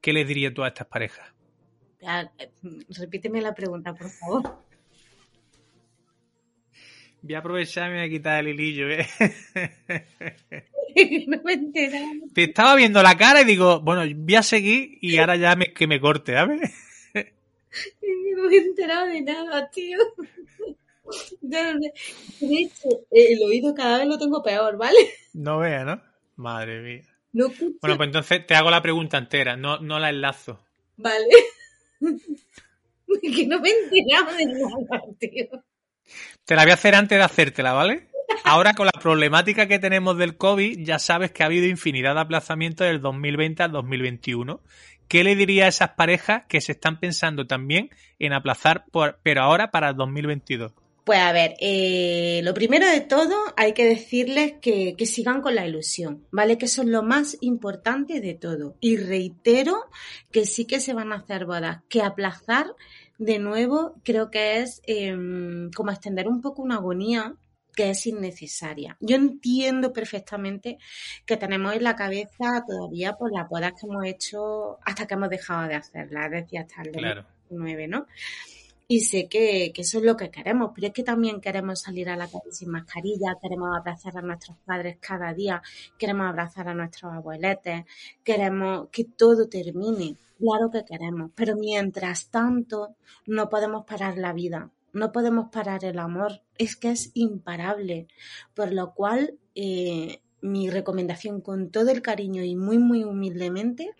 Speaker 3: ¿qué les dirías tú a estas parejas?
Speaker 4: Ah, eh, Repíteme la pregunta, por favor.
Speaker 3: Voy a aprovechar y me voy a quitar el hilillo. ¿eh? *laughs*
Speaker 4: no me he enterado.
Speaker 3: Te estaba viendo la cara y digo, bueno, voy a seguir y ahora ya me, que me corte, ¿sabes? *laughs*
Speaker 4: No me he enterado de nada, tío. De hecho, el oído cada vez lo tengo peor, ¿vale?
Speaker 3: No veas, ¿no? Madre mía.
Speaker 4: No.
Speaker 3: Bueno, pues entonces te hago la pregunta entera, no, no la enlazo.
Speaker 4: Vale. *laughs* que no me he enterado de nada, tío.
Speaker 3: Te la voy a hacer antes de hacértela, ¿vale? Ahora con la problemática que tenemos del COVID, ya sabes que ha habido infinidad de aplazamientos del 2020 al 2021. ¿Qué le diría a esas parejas que se están pensando también en aplazar, por, pero ahora para el 2022?
Speaker 4: Pues a ver, eh, lo primero de todo hay que decirles que, que sigan con la ilusión, ¿vale? Que eso es lo más importante de todo. Y reitero que sí que se van a hacer bodas, que aplazar de nuevo creo que es em, como extender un poco una agonía que es innecesaria. Yo entiendo perfectamente que tenemos en la cabeza todavía por las bodas que hemos hecho hasta que hemos dejado de hacerlas, es decir, hasta el
Speaker 3: Claro.
Speaker 4: 9, ¿no? Y sé que, que eso es lo que queremos, pero es que también queremos salir a la calle sin mascarilla, queremos abrazar a nuestros padres cada día, queremos abrazar a nuestros abueletes, queremos que todo termine. Claro que queremos, pero mientras tanto no podemos parar la vida, no podemos parar el amor, es que es imparable. Por lo cual, eh, mi recomendación con todo el cariño y muy, muy humildemente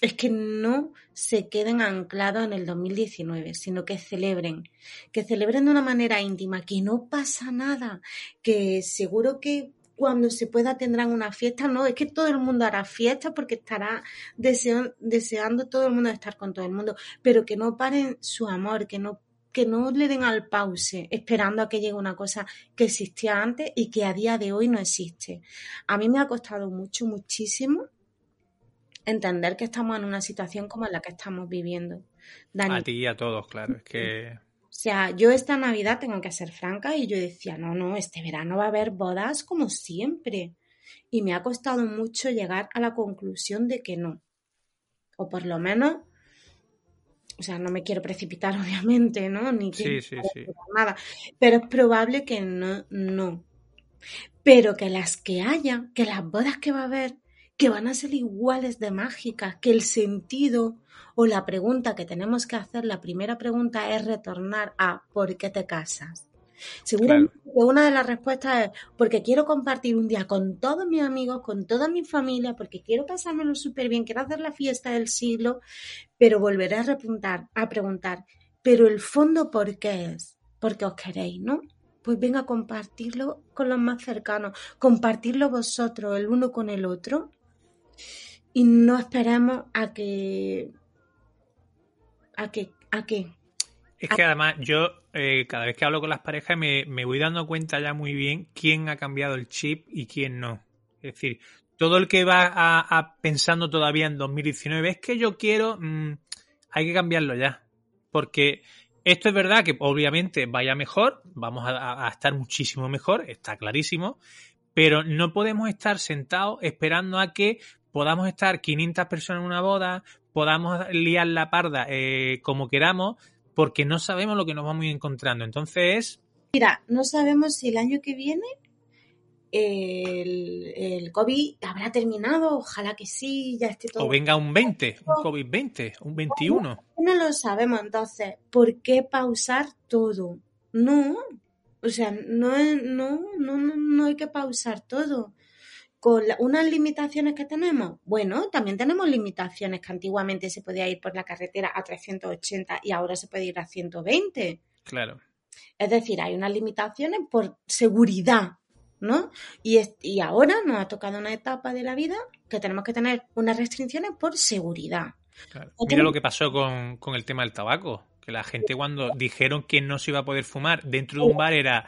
Speaker 4: es que no se queden anclados en el 2019, sino que celebren, que celebren de una manera íntima, que no pasa nada, que seguro que cuando se pueda tendrán una fiesta, no, es que todo el mundo hará fiesta porque estará deseo- deseando todo el mundo estar con todo el mundo, pero que no paren su amor, que no que no le den al pause esperando a que llegue una cosa que existía antes y que a día de hoy no existe. A mí me ha costado mucho, muchísimo entender que estamos en una situación como la que estamos viviendo. Dani,
Speaker 3: A ti y a todos, claro. Es que.
Speaker 4: o sea, yo esta Navidad tengo que ser franca y yo decía, no, no, este verano va a haber bodas como siempre. Y me ha costado mucho llegar a la conclusión de que no. O por lo menos, o sea, no me quiero precipitar, *laughs* obviamente, ¿no? Ni
Speaker 3: Sí, sí, sí.
Speaker 4: nada. Pero es probable que no, no. Pero que las que haya, que las bodas que va a haber, que van a ser iguales de mágicas, que el sentido o la pregunta que tenemos que hacer, la primera pregunta es retornar a ¿por qué te casas? Seguramente que una de las respuestas es porque quiero compartir un día con todos mis amigos, con toda mi familia, porque quiero pasármelo súper bien, quiero hacer la fiesta del siglo, pero volveré a preguntar, a preguntar, pero el fondo ¿por qué es? Porque os queréis, ¿no? Pues venga a compartirlo con los más cercanos, compartirlo vosotros el uno con el otro y no esperemos a que a que a que
Speaker 3: Es que además yo eh, cada vez que hablo con las parejas me, me voy dando cuenta ya muy bien quién ha cambiado el chip y quién no. Es decir, todo el que va pensando todavía en 2019 es que yo quiero, mm, hay que cambiarlo ya. Porque esto es verdad que obviamente vaya mejor, vamos a estar muchísimo mejor, está clarísimo, pero no podemos estar sentados esperando a que podamos estar 500 personas en una boda, podamos liar la parda eh, como queramos, porque no sabemos lo que nos vamos a ir encontrando. Entonces,
Speaker 4: Mira, no sabemos si el año que viene el, el COVID habrá terminado, ojalá que sí, ya esté todo.
Speaker 3: o venga un 20, un COVID-20, un 21.
Speaker 4: No lo sabemos, entonces, ¿por qué pausar todo? No, o sea, no, no, no, no hay que pausar todo. Con la- unas limitaciones que tenemos, bueno, también tenemos limitaciones que antiguamente se podía ir por la carretera a 380 y ahora se puede ir a 120.
Speaker 3: Claro.
Speaker 4: Es decir, hay unas limitaciones por seguridad, ¿no? Y, es- y ahora nos ha tocado una etapa de la vida que tenemos que tener unas restricciones por seguridad.
Speaker 3: Claro. Mira lo que pasó con, con el tema del tabaco. Que la gente cuando dijeron que no se iba a poder fumar dentro de un bar era,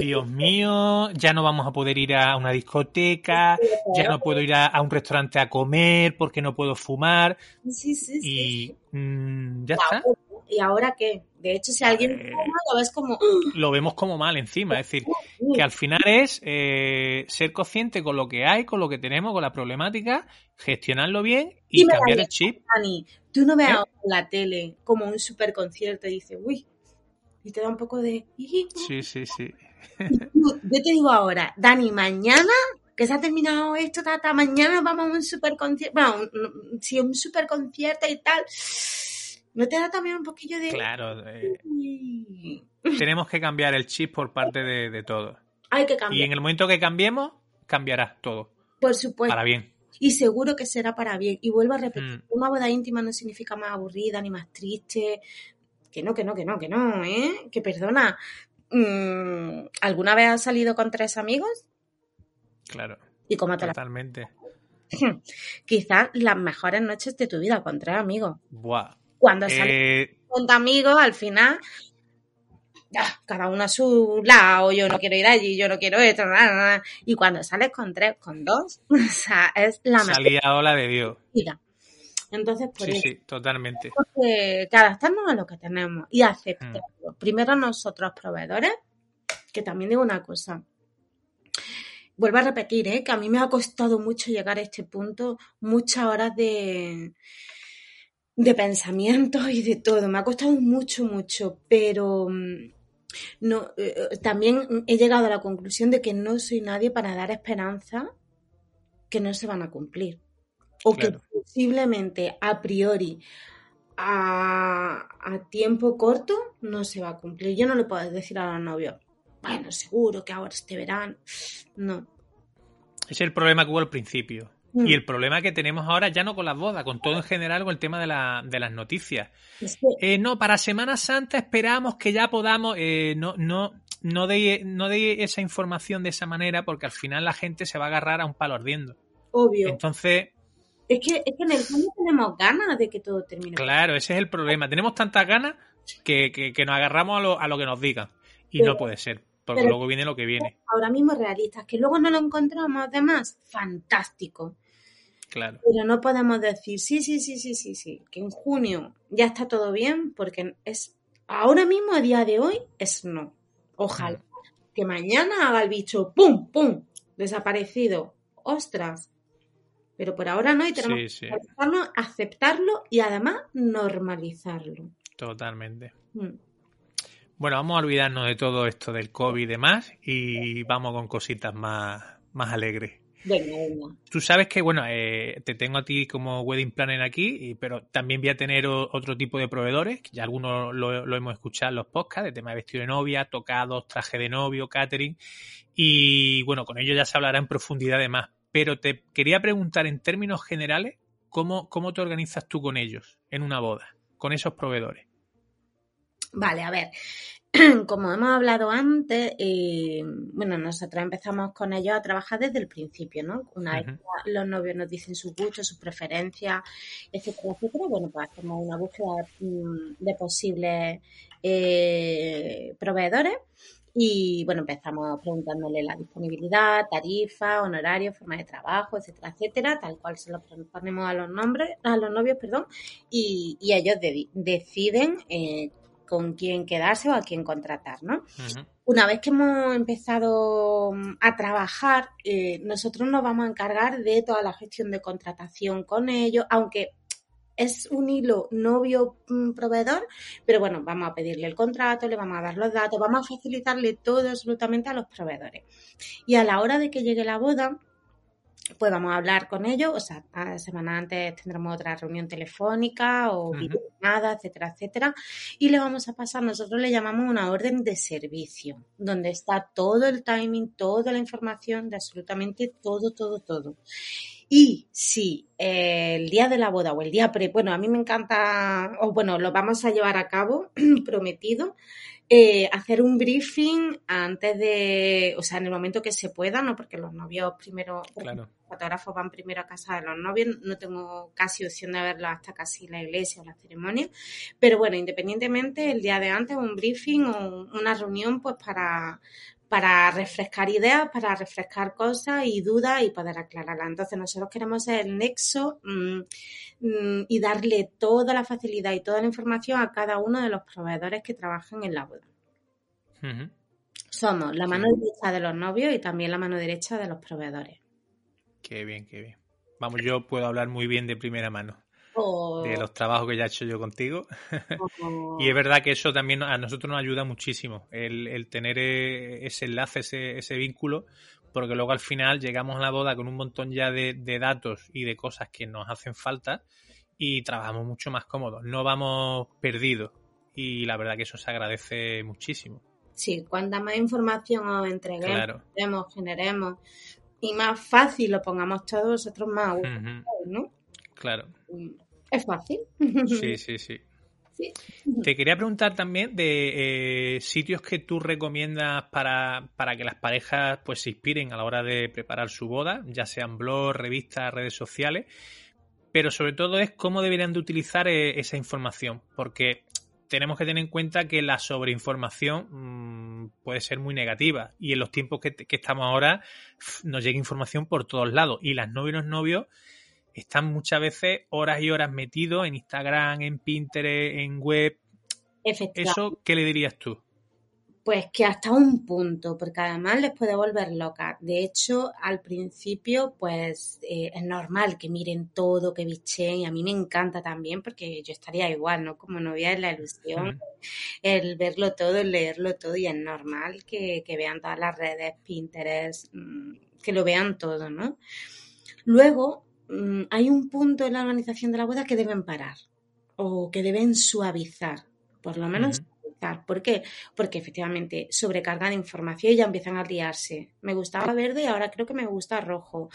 Speaker 3: Dios mío, ya no vamos a poder ir a una discoteca, ya no puedo ir a, a un restaurante a comer porque no puedo fumar
Speaker 4: Sí, sí, sí.
Speaker 3: y mm, ya está.
Speaker 4: ¿Y ahora qué? De hecho, si alguien
Speaker 3: Eh,
Speaker 4: lo ves como...
Speaker 3: Lo vemos como mal encima. Es decir, que al final es eh, ser consciente con lo que hay, con lo que tenemos, con la problemática, gestionarlo bien y
Speaker 4: Dime,
Speaker 3: cambiar el chip.
Speaker 4: Dani, tú no ves
Speaker 3: ¿Eh?
Speaker 4: la tele como un super concierto y dices, uy, y te da un poco de...
Speaker 3: Sí, sí, sí.
Speaker 4: Tú- Yo te digo ahora, Dani, mañana que se ha terminado esto, tata, mañana vamos a un super concierto, bueno, si un super concierto y tal, ¿no te da también un poquillo de...
Speaker 3: Claro, eh, tenemos que cambiar el chip por parte de, de todos.
Speaker 4: Hay que
Speaker 3: Y
Speaker 4: cambiar,
Speaker 3: en el momento que cambiemos, cambiará todo.
Speaker 4: por supuesto.
Speaker 3: Para bien.
Speaker 4: Y seguro que será para bien. Y vuelvo a repetir,
Speaker 3: Mm.
Speaker 4: una boda íntima no significa más aburrida ni más triste. Que no, que no, que no, que no, ¿eh? Que perdona. Mm, ¿Alguna vez has salido con tres amigos?
Speaker 3: Claro,
Speaker 4: ¿Y cómo te la...
Speaker 3: totalmente. *laughs*
Speaker 4: Quizás las mejores noches de tu vida con tres amigos.
Speaker 3: Buah.
Speaker 4: Cuando sales
Speaker 3: Eh,
Speaker 4: con tu amigo, al final ya, cada uno a su lado, yo no quiero ir allí, yo no quiero esto, nada, nada. y cuando sales con tres, con dos, *laughs* o sea, es la mejor
Speaker 3: Salía ola de Dios.
Speaker 4: Entonces, por
Speaker 3: Sí,
Speaker 4: eso,
Speaker 3: sí, totalmente.
Speaker 4: que, que adaptarnos a lo que tenemos y aceptarlo. Primero nosotros, proveedores, que también digo una cosa. Vuelvo a repetir, ¿eh? que a mí me ha costado mucho llegar a este punto, muchas horas de, de pensamiento y de todo. Me ha costado mucho, mucho, pero mm, no, eh, eh, también he llegado a la conclusión de que no soy nadie para dar esperanza que no se van a cumplir. O
Speaker 3: Claro.
Speaker 4: que posiblemente a priori a, a tiempo corto no se va a cumplir. Yo no le puedo decir a los novios, bueno, seguro que ahora este verano. No.
Speaker 3: Es el problema que hubo al principio.
Speaker 4: Mm.
Speaker 3: Y el problema que tenemos ahora ya no con las bodas, con todo en general, con el tema de, la- de las noticias. Eh, no, para Semana Santa esperamos que ya podamos. eh, no, no, no de, no de esa información de esa manera, porque al final la gente se va a agarrar a un palo ardiendo.
Speaker 4: obvio.
Speaker 3: Entonces,
Speaker 4: Es que, es que en el fondo tenemos ganas de que todo termine.
Speaker 3: claro, ese es el problema. Tenemos tantas ganas que, que- que nos agarramos a lo, a lo que nos digan. Y
Speaker 4: Pero-
Speaker 3: no puede ser, porque
Speaker 4: pero-
Speaker 3: luego viene lo que viene.
Speaker 4: Ahora mismo realistas, que luego no lo encontramos además, fantástico.
Speaker 3: Claro.
Speaker 4: Pero no podemos decir, sí, sí, sí, sí, sí, sí, que en junio ya está todo bien, porque es ahora mismo, a día de hoy, es no. Ojalá que mañana haga el bicho, ¡pum, pum! Desaparecido. ¡Ostras! Pero por ahora no, y tenemos
Speaker 3: Sí, sí,
Speaker 4: que aceptarlo, aceptarlo y además normalizarlo.
Speaker 3: totalmente.
Speaker 4: Mm.
Speaker 3: Bueno, vamos a olvidarnos de todo esto del COVID y demás y vamos con cositas más, más alegres.
Speaker 4: Venga.
Speaker 3: Tú sabes que, bueno, eh, te tengo a ti como wedding planner aquí, y- pero también voy a tener o- otro tipo de proveedores, que ya algunos lo, lo hemos escuchado en los podcasts, de tema de vestido de novia, tocados, traje de novio, catering, y bueno, con ello ya se hablará en profundidad de más. Pero te quería preguntar en términos generales, ¿cómo, cómo te organizas tú con ellos en una boda, con esos proveedores?
Speaker 4: Vale, a ver, *clears throat* como hemos hablado antes, eh, bueno, nosotros empezamos con ellos a trabajar desde el principio, ¿no? Una vez
Speaker 3: Ujú.
Speaker 4: que los novios nos dicen sus gustos, sus preferencias, etcétera, etcétera, bueno, pues hacemos una búsqueda mm, de posibles eh, proveedores y, bueno, empezamos preguntándole la disponibilidad, tarifa, honorario, forma de trabajo, etcétera, etcétera, tal cual se lo ponemos a los nombres, a los novios, perdón, y, y ellos de- deciden eh, con quién quedarse o a quién contratar, ¿no? Una vez que hemos empezado mm, a trabajar, eh, nosotros nos vamos a encargar de toda la gestión de contratación con ellos, aunque es un hilo novio mm, proveedor, pero bueno, vamos a pedirle el contrato, le vamos a dar los datos, vamos a facilitarle todo absolutamente a los proveedores. Y a la hora de que llegue la boda, pues vamos a hablar con ellos, o sea, la semana antes tendremos otra reunión telefónica o videollamada, etcétera, etcétera, y le vamos a pasar, nosotros le llamamos una orden de servicio, donde está todo el timing, toda la información de absolutamente todo, todo, todo. Y si eh, el día de la boda o el día pre, bueno, a mí me encanta, o bueno, lo vamos a llevar a cabo, *clears throat* prometido, eh, hacer un briefing antes de, o sea, en el momento que se pueda, ¿no? Porque los novios primero,
Speaker 3: Claro.
Speaker 4: los fotógrafos van primero a casa de los novios, no tengo casi opción de verlos hasta casi la iglesia o la ceremonia, pero bueno, independientemente, el día de antes un briefing o una reunión, pues para, para refrescar ideas, para refrescar cosas y dudas y poder aclararlas. Entonces nosotros queremos ser el nexo mm, mm, y darle toda la facilidad y toda la información a cada uno de los proveedores que trabajan en la boda. Somos la mano
Speaker 3: Sí.
Speaker 4: derecha de los novios y también la mano derecha de los proveedores.
Speaker 3: Qué bien, qué bien. Vamos, yo puedo hablar muy bien de primera mano
Speaker 4: O-
Speaker 3: de los trabajos que ya he hecho yo contigo. *laughs*
Speaker 4: o-
Speaker 3: Y es verdad que eso también a nosotros nos ayuda muchísimo, el, el tener eh, ese enlace, ese, ese vínculo, porque luego al final llegamos a la boda con un montón ya de, de datos y de cosas que nos hacen falta y trabajamos mucho más cómodos, no vamos perdidos y la verdad que eso se agradece muchísimo.
Speaker 4: Sí, cuanta más información os entreguemos,
Speaker 3: Claro.
Speaker 4: demos, generemos y más fácil lo pongamos todos, vosotros más a gusto,
Speaker 3: Ujú,
Speaker 4: ¿no?
Speaker 3: Claro,
Speaker 4: Es fácil.
Speaker 3: sí, *laughs* sí, sí.
Speaker 4: Sí.
Speaker 3: Te quería preguntar también de eh, sitios que tú recomiendas para, para que las parejas pues se inspiren a la hora de preparar su boda, ya sean blogs, revistas, redes sociales, pero sobre todo es cómo deberían de utilizar eh, esa información, porque tenemos que tener en cuenta que la sobreinformación mmm, puede ser muy negativa y en los tiempos que, que, estamos ahora nos llega información por todos lados y las novias y los novios están muchas veces horas y horas metidos en Instagram, en Pinterest, en web. ¿Eso qué le dirías tú?
Speaker 4: Pues que hasta un punto, porque además les puede volver loca. De hecho, al principio, pues eh, es normal que miren todo, que bichen, y a mí me encanta también, porque yo estaría igual, ¿no? Como novia es la ilusión, mm. el verlo todo, el leerlo todo, y es normal que, que vean todas las redes, Pinterest, mm, que lo vean todo, ¿no? Luego, mm, hay un punto en la organización de la boda que deben parar, o que deben suavizar, por lo menos. ¿Por qué? Porque efectivamente sobrecargan información y ya empiezan a liarse. Me gustaba verde y ahora creo que me gusta rojo.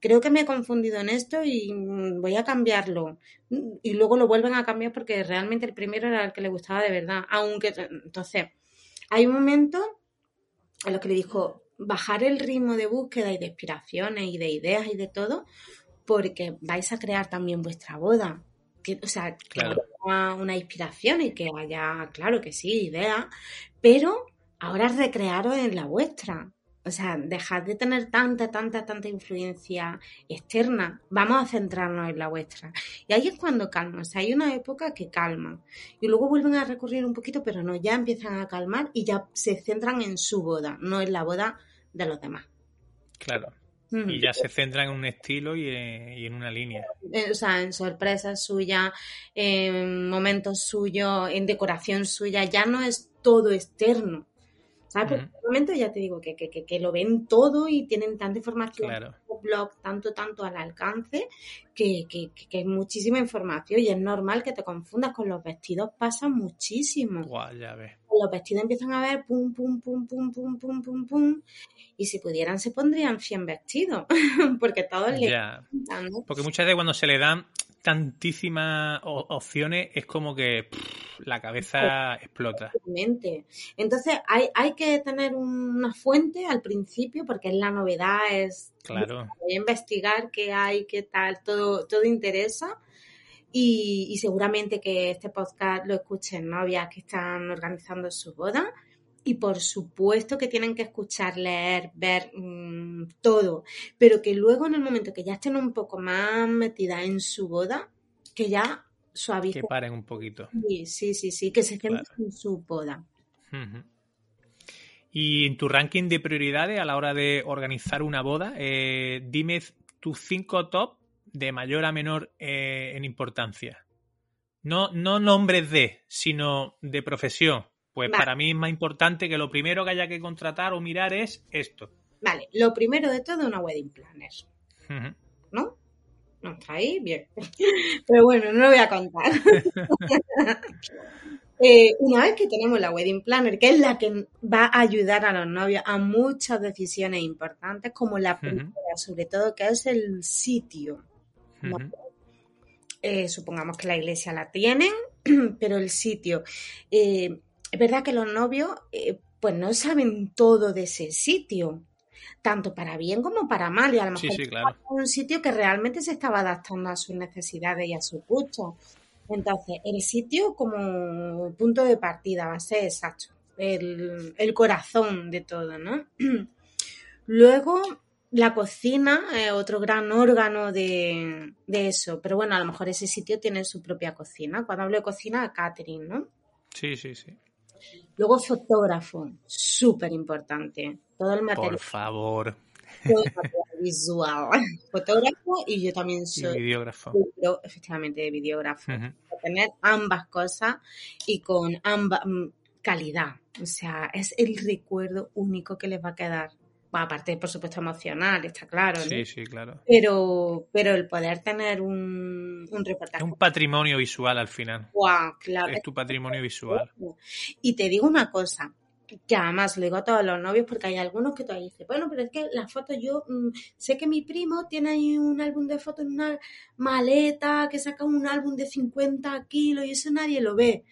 Speaker 4: Creo que me he confundido en esto y mm, voy a cambiarlo. Y luego lo vuelven a cambiar porque realmente el primero era el que le gustaba de verdad. Aunque, entonces, hay un momento en lo que le dijo bajar el ritmo de búsqueda y de inspiraciones y de ideas y de todo, porque vais a crear también vuestra boda o sea, claro. una inspiración y que haya, claro que sí, ideas, pero ahora recrearos en la vuestra. O sea, dejad de tener tanta, tanta, tanta influencia externa. Vamos a centrarnos en la vuestra. Y ahí es cuando calma. O sea, hay una época que calman. Y luego vuelven a recurrir un poquito, pero no, ya empiezan a calmar y ya se centran en su boda, no en la boda de los demás.
Speaker 3: Claro. Y ya se centra en un estilo y en, una línea.
Speaker 4: Eh, o sea, en sorpresas suyas, en momentos suyos, en decoración suya, ya no es todo externo. ¿Sabes? Porque en un momento ya te digo que, que, que, lo ven todo y tienen tanta información, claro. blog, tanto, tanto al alcance, que, que, que, es muchísima información y es normal que te confundas con los vestidos, pasa muchísimo.
Speaker 3: Guau, ya ves
Speaker 4: los vestidos empiezan a ver pum, pum, pum, pum, pum, pum, pum, pum. Y si pudieran, se pondrían 100 vestidos. *laughs* porque todos yeah. le.
Speaker 3: Porque muchas veces cuando se le dan tantísimas opciones, es como que la cabeza explota.
Speaker 4: Entonces, hay, hay que tener una fuente al principio, porque es la novedad, es.
Speaker 3: Claro.
Speaker 4: Investigar qué hay, qué tal, todo, todo interesa y, y, seguramente que este podcast lo escuchen novias que están organizando su boda y por supuesto que tienen que escuchar, leer, ver mmm, todo, pero que luego en el momento que ya estén un poco más metidas en su boda, que ya suavicen.
Speaker 3: Que paren un poquito.
Speaker 4: Sí, sí, sí, sí que se centren claro. en su boda.
Speaker 3: Uh -huh. Y en tu ranking de prioridades a la hora de organizar una boda, eh, dime tus cinco top de mayor a menor eh, en importancia. No, no nombres de, sino de profesión. Pues vale. para mí es más importante que lo primero que haya que contratar o mirar es esto.
Speaker 4: Vale, lo primero de todo una wedding planner. Uh -huh. ¿No? No está ahí, bien. *laughs* Pero bueno, no lo voy a contar. *laughs* eh, una vez que tenemos la wedding planner, que es la que va a ayudar a los novios a muchas decisiones importantes, como la primera, uh -huh. sobre todo, que es el sitio. Uh -huh. eh, supongamos que la iglesia la tienen, *clears throat* pero el sitio. Eh, es verdad que los novios eh, pues no saben todo de ese sitio, tanto para bien como para mal, y a lo mejor
Speaker 3: sí, sí, claro.
Speaker 4: un sitio que realmente se estaba adaptando a sus necesidades y a su gusto. Entonces, el sitio como punto de partida va a ser exacto, el, el corazón de todo, ¿no? *clears throat* Luego, la cocina es otro gran órgano de, de, eso, pero bueno, a lo mejor ese sitio tiene su propia cocina. Cuando hablo de cocina, catering, ¿no?
Speaker 3: Sí, sí, sí.
Speaker 4: Luego fotógrafo, súper importante. Todo el material.
Speaker 3: Por favor.
Speaker 4: Todo el material visual. *laughs* Fotógrafo y yo también soy.
Speaker 3: Y videógrafo.
Speaker 4: Efectivamente, videógrafo. Uh -huh. Tener ambas cosas y con ambas mm, calidad. O sea, es el recuerdo único que les va a quedar. Aparte, por supuesto, emocional, está claro. ¿no?
Speaker 3: Sí, sí, claro.
Speaker 4: Pero, pero el poder tener un, un reportaje.
Speaker 3: Es un patrimonio visual al final.
Speaker 4: Wow, claro.
Speaker 3: Es tu patrimonio visual.
Speaker 4: Y te digo una cosa, que además le digo a todos los novios porque hay algunos que todavía dicen, bueno, pero es que las fotos yo mmm, sé que mi primo tiene ahí un álbum de fotos en una maleta que saca un álbum de 50 kilos y eso nadie lo ve.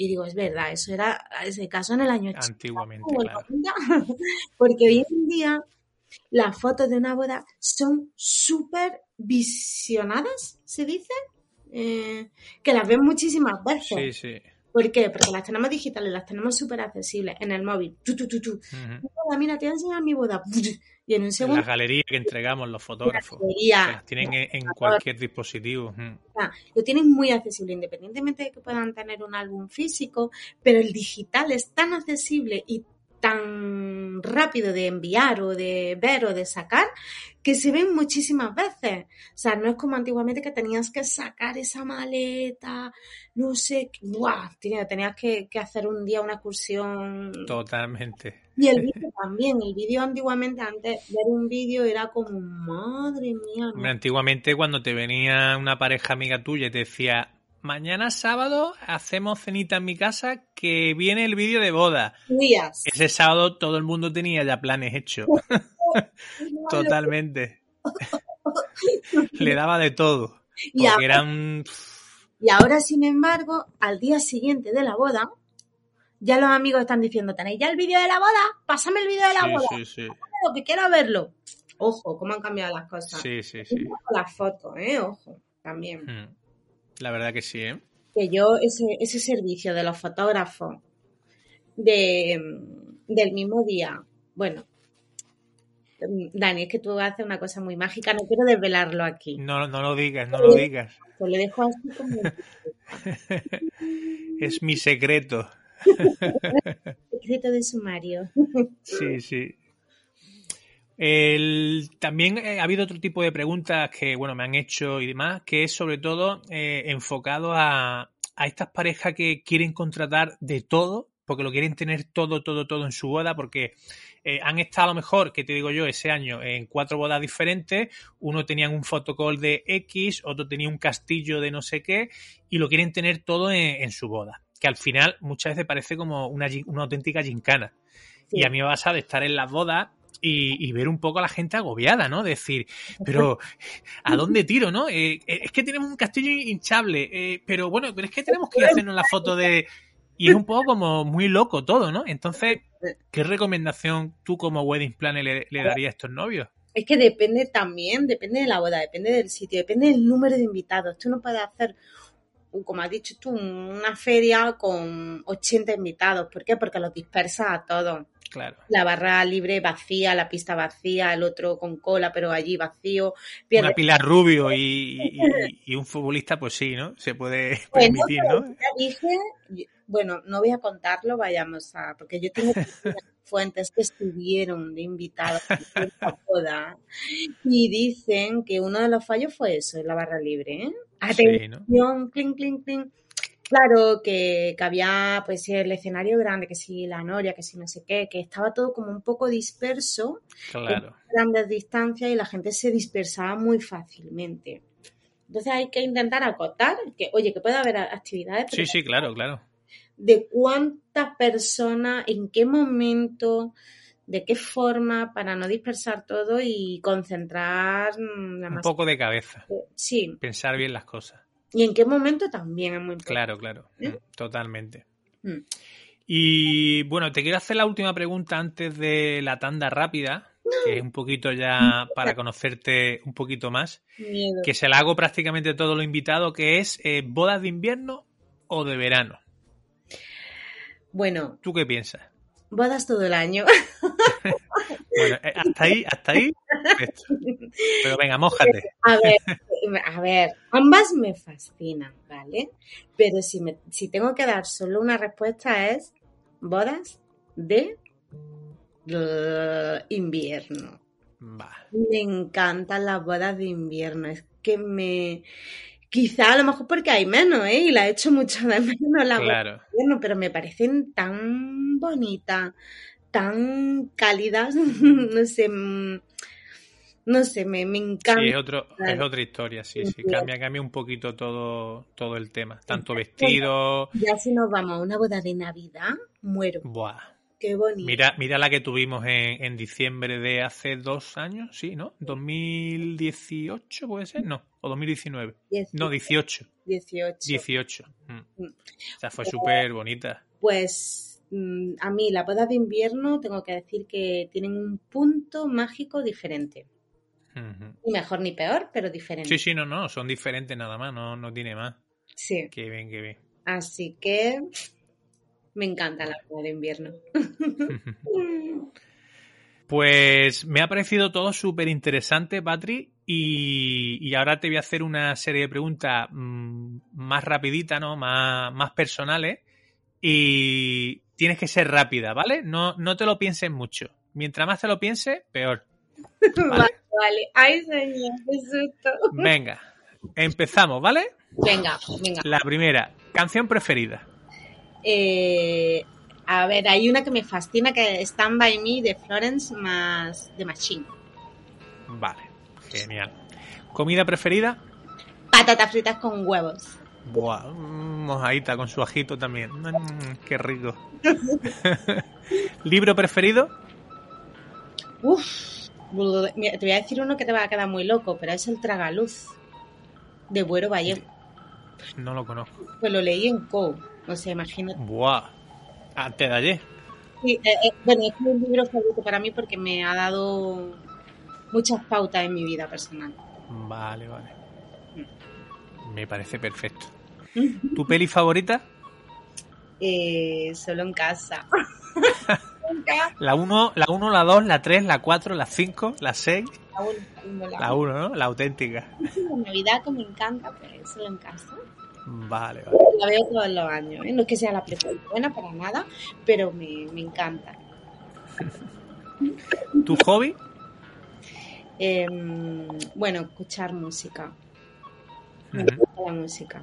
Speaker 4: Y digo, es verdad, eso era ese caso en el año
Speaker 3: Antiguamente,
Speaker 4: 80, claro. *laughs* Porque hoy en día las fotos de una boda son súper visionadas, se dice, eh, que las ven muchísimas veces.
Speaker 3: Sí, sí.
Speaker 4: ¿Por qué? Porque las tenemos digitales, las tenemos súper accesibles en el móvil. Tu, tu.
Speaker 3: Ujú.
Speaker 4: Boda, Mira, te voy a enseñar mi boda. Y en un
Speaker 3: En
Speaker 4: segundo
Speaker 3: las galerías que entregamos los fotógrafos.
Speaker 4: galería.
Speaker 3: que las tienen en, en cualquier dispositivo.
Speaker 4: Lo tienen muy accesible, independientemente de que puedan tener un álbum físico, pero el digital es tan accesible y tan rápido de enviar o de ver o de sacar que se ven muchísimas veces. O sea, no es como antiguamente que tenías que sacar esa maleta, no sé, ¡guau! Tenías, tenías que, que hacer un día una excursión
Speaker 3: Totalmente.
Speaker 4: y el vídeo también, el vídeo antiguamente, antes ver un vídeo era como, madre mía, no
Speaker 3: Antiguamente cuando te venía una pareja amiga tuya y te decía, mañana sábado hacemos cenita en mi casa que viene el vídeo de boda.
Speaker 4: días.
Speaker 3: Ese sábado todo el mundo tenía ya planes hechos. *laughs* Totalmente. Le daba de todo.
Speaker 4: Y ahora-
Speaker 3: eran...
Speaker 4: Y ahora, sin embargo, al día siguiente de la boda, ya los amigos están diciendo, ¿tenéis ya el vídeo de la boda? Pásame el vídeo de la
Speaker 3: Sí,
Speaker 4: boda,
Speaker 3: sí, sí.
Speaker 4: lo que quiero verlo. Ojo, cómo han cambiado las cosas.
Speaker 3: Sí, sí, sí.
Speaker 4: Las fotos, ¿eh? Ojo, también.
Speaker 3: Mm. La verdad que sí, ¿eh?
Speaker 4: Que yo, ese, ese servicio de los fotógrafos de, del mismo día, bueno, Dani, es que tú haces una cosa muy mágica, no quiero desvelarlo aquí.
Speaker 3: No, no lo digas, no lo digas.
Speaker 4: Pues lo dejo así como *laughs* *laughs*
Speaker 3: Es mi secreto. *laughs*
Speaker 4: secreto de sumario.
Speaker 3: Sí, sí. El- también eh, ha habido otro tipo de preguntas que, bueno, me han hecho y demás, que es sobre todo eh, enfocado a, a estas parejas que quieren contratar de todo, porque lo quieren tener todo, todo, todo en su boda, porque eh, han estado a lo mejor, que te digo yo, ese año en cuatro bodas diferentes, uno tenía un fotocall de X, otro tenía un castillo de no sé qué, y lo quieren tener todo en, en su boda, que al final muchas veces parece como una, una auténtica gincana. Y a mí me pasa de estar en las bodas y, y ver un poco a la gente agobiada, ¿no? Decir, pero ¿a dónde tiro, no? Eh, eh, es que tenemos un castillo hinchable, eh, pero bueno, pero es que tenemos que hacernos la foto de... Y es un poco como muy loco todo, ¿no? Entonces, ¿qué recomendación tú como wedding planner le, le darías a estos novios?
Speaker 4: Es que depende también, depende de la boda, depende del sitio, depende del número de invitados. Tú no puedes hacer, como has dicho tú, una feria con 80 invitados. ¿Por qué? Porque los dispersas a todos.
Speaker 3: Claro.
Speaker 4: La barra libre vacía, la pista vacía, el otro con cola, pero allí vacío.
Speaker 3: Una
Speaker 4: Pierdes
Speaker 3: Pilar Rubio y, y- y un futbolista, pues sí, ¿no? Se puede
Speaker 4: Bueno, *laughs*
Speaker 3: permitir,
Speaker 4: pero
Speaker 3: ¿no?
Speaker 4: dije, bueno, no voy a contarlo, vayamos a, porque yo tengo *laughs* fuentes que estuvieron de invitados esta boda y dicen que uno de los fallos fue eso, la barra libre, ¿eh?
Speaker 3: Sí, ¿no?
Speaker 4: Atención, clink, clink, clink. Claro, que, que había pues el escenario grande, que si la noria, que si no sé qué, que estaba todo como un poco disperso
Speaker 3: Claro.
Speaker 4: grandes distancias y la gente se dispersaba muy fácilmente. Entonces hay que intentar acotar que, oye, que puede haber actividades, pero
Speaker 3: Sí, sí, claro, claro.
Speaker 4: de cuántas personas, en qué momento, de qué forma, para no dispersar todo y concentrar mm, la
Speaker 3: Un poco de cabeza.
Speaker 4: Sí,
Speaker 3: Pensar bien las cosas.
Speaker 4: Y en qué momento también es muy importante.
Speaker 3: Claro, claro.
Speaker 4: ¿Eh?
Speaker 3: Mm, Totalmente.
Speaker 4: Mm.
Speaker 3: Y bueno, te quiero hacer la última pregunta antes de la tanda rápida, que es un poquito ya *laughs* para conocerte un poquito más,
Speaker 4: Miedo.
Speaker 3: que se la hago prácticamente a todos los invitados, que es eh, bodas de invierno o de verano.
Speaker 4: Bueno,
Speaker 3: ¿Tú qué piensas?
Speaker 4: bodas todo el año. *laughs*
Speaker 3: Bueno, eh, hasta ahí, hasta ahí. *laughs* perfecto. Pero venga, mójate.
Speaker 4: A ver, a ver, ambas me fascinan, ¿vale? Pero si, me, si tengo que dar solo una respuesta es bodas de invierno. Me encantan las bodas de invierno, es que me... Quizá a lo mejor porque hay menos, ¿eh? Y la he hecho mucho de menos la boda
Speaker 3: Claro.
Speaker 4: de invierno, pero me parecen tan bonitas, tan cálidas, *laughs* no sé, mm, no sé, me, me encanta.
Speaker 3: Sí, es, otro, es otra historia, sí, sí. Cambia, cambia un poquito todo, todo el tema. Tanto vestido.
Speaker 4: Ya si nos vamos a una boda de Navidad, muero.
Speaker 3: Buah.
Speaker 4: Qué bonito.
Speaker 3: Mira, mira la que tuvimos en, en diciembre de hace dos años, sí, ¿no? 2018 puede ser, no, o 2019.
Speaker 4: Diez-
Speaker 3: No, 18.
Speaker 4: 18.
Speaker 3: 18. Mm.
Speaker 4: Mm.
Speaker 3: O sea, fue súper bonita.
Speaker 4: Pues mm, a mí las bodas de invierno tengo que decir que tienen un punto mágico diferente. Ni mejor ni peor, pero diferente.
Speaker 3: Sí, sí, no, no, son diferentes nada más, no, no tiene más.
Speaker 4: Sí.
Speaker 3: Qué bien, qué bien.
Speaker 4: Así que me encanta la boda de invierno. *laughs*
Speaker 3: Pues me ha parecido todo súper interesante, Patri, y, y ahora te voy a hacer una serie de preguntas mm, más rapiditas, ¿no? Más, más personales. Y tienes que ser rápida, ¿vale? No, no te lo pienses mucho. Mientras más te lo pienses, peor. *laughs*
Speaker 4: Vale, vale. Ay, señor, qué susto.
Speaker 3: Venga, empezamos, ¿vale?
Speaker 4: Venga, venga.
Speaker 3: La primera, canción preferida.
Speaker 4: Eh, a ver, hay una que me fascina que es Stand By Me de Florence más de Machine.
Speaker 3: Vale, genial. ¿Comida preferida?
Speaker 4: Patatas fritas con huevos.
Speaker 3: Buah, mm, mojadita con su ajito también. Mm, qué rico. *laughs* *laughs* ¿Libro preferido?
Speaker 4: Uf, mira, te voy a decir uno que te va a quedar muy loco, pero es el Tragaluz de Buero Vallejo.
Speaker 3: No lo conozco.
Speaker 4: Pues lo leí en Co. O sea, imagínate.
Speaker 3: Buah, antes de ayer.
Speaker 4: Sí, eh, eh, bueno, es un libro favorito para mí porque me ha dado muchas pautas en mi vida personal.
Speaker 3: Vale, vale. Me parece perfecto. *laughs* ¿Tu peli favorita?
Speaker 4: Eh, solo en casa. *laughs*
Speaker 3: La 1, la 1, la 2, la 3, la 4, la 5, la 6.
Speaker 4: La uno, la uno,
Speaker 3: La 1, ¿no? La auténtica. *laughs*
Speaker 4: La Navidad que me encanta, pues solo en casa.
Speaker 3: Vale, vale.
Speaker 4: La veo todos los años. ¿eh? No es que sea la película buena para nada, pero me, me encanta. *laughs*
Speaker 3: ¿Tu hobby?
Speaker 4: Em, bueno, escuchar música. Me
Speaker 3: Ujú.
Speaker 4: gusta la música.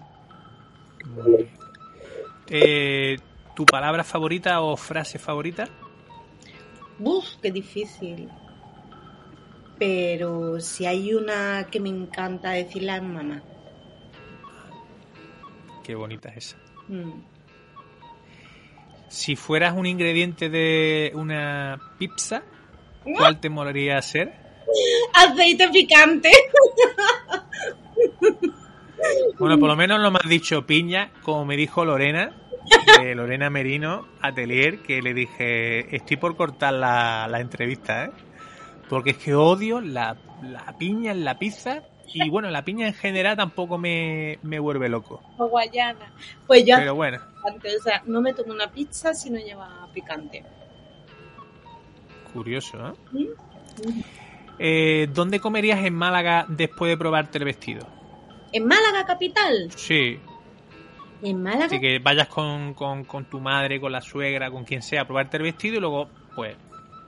Speaker 3: Eh, ¿Tu palabra favorita o frase favorita?
Speaker 4: Uf, qué difícil. Pero si hay una que me encanta decirla es mamá.
Speaker 3: Qué bonita es esa.
Speaker 4: Mm.
Speaker 3: Si fueras un ingrediente de una pizza, ¿cuál te molaría ser?
Speaker 4: Aceite picante.
Speaker 3: Bueno, por lo menos no me has dicho piña, como me dijo Lorena, de Lorena Merino, Atelier, que le dije, estoy por cortar la, la entrevista, ¿eh? Porque es que odio la, la piña en la pizza y bueno, la piña en general tampoco me, me vuelve loco.
Speaker 4: O guayana. Pues yo
Speaker 3: Pero bueno,
Speaker 4: o sea, no me tomo una pizza si no lleva picante.
Speaker 3: curioso, ¿no?
Speaker 4: ¿Mm?
Speaker 3: Eh, ¿Dónde comerías en Málaga después de probarte el vestido?
Speaker 4: ¿En Málaga capital?
Speaker 3: Sí,
Speaker 4: ¿En Málaga?
Speaker 3: así que vayas con, con, con tu madre, con la suegra, con quien sea, a probarte el vestido y luego, pues,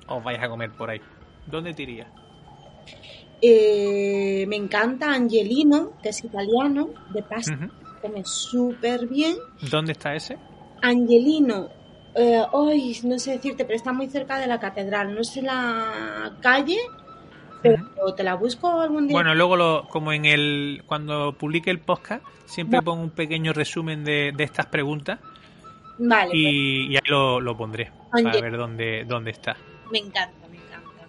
Speaker 3: os vais a comer por ahí. ¿Dónde te irías?
Speaker 4: Eh, me encanta Angelino, que es italiano, de pasta, come súper bien.
Speaker 3: ¿Dónde está ese?
Speaker 4: Angelino, eh, ay, no sé decirte, pero está muy cerca de la catedral. No sé la calle, pero te la busco algún día.
Speaker 3: Bueno, luego lo, como en el cuando publique el podcast, siempre pongo un pequeño resumen de, de estas preguntas
Speaker 4: vale,
Speaker 3: y, y ahí lo, lo pondré para
Speaker 4: Ange-
Speaker 3: ver dónde, dónde está.
Speaker 4: pues, me encanta, me encanta.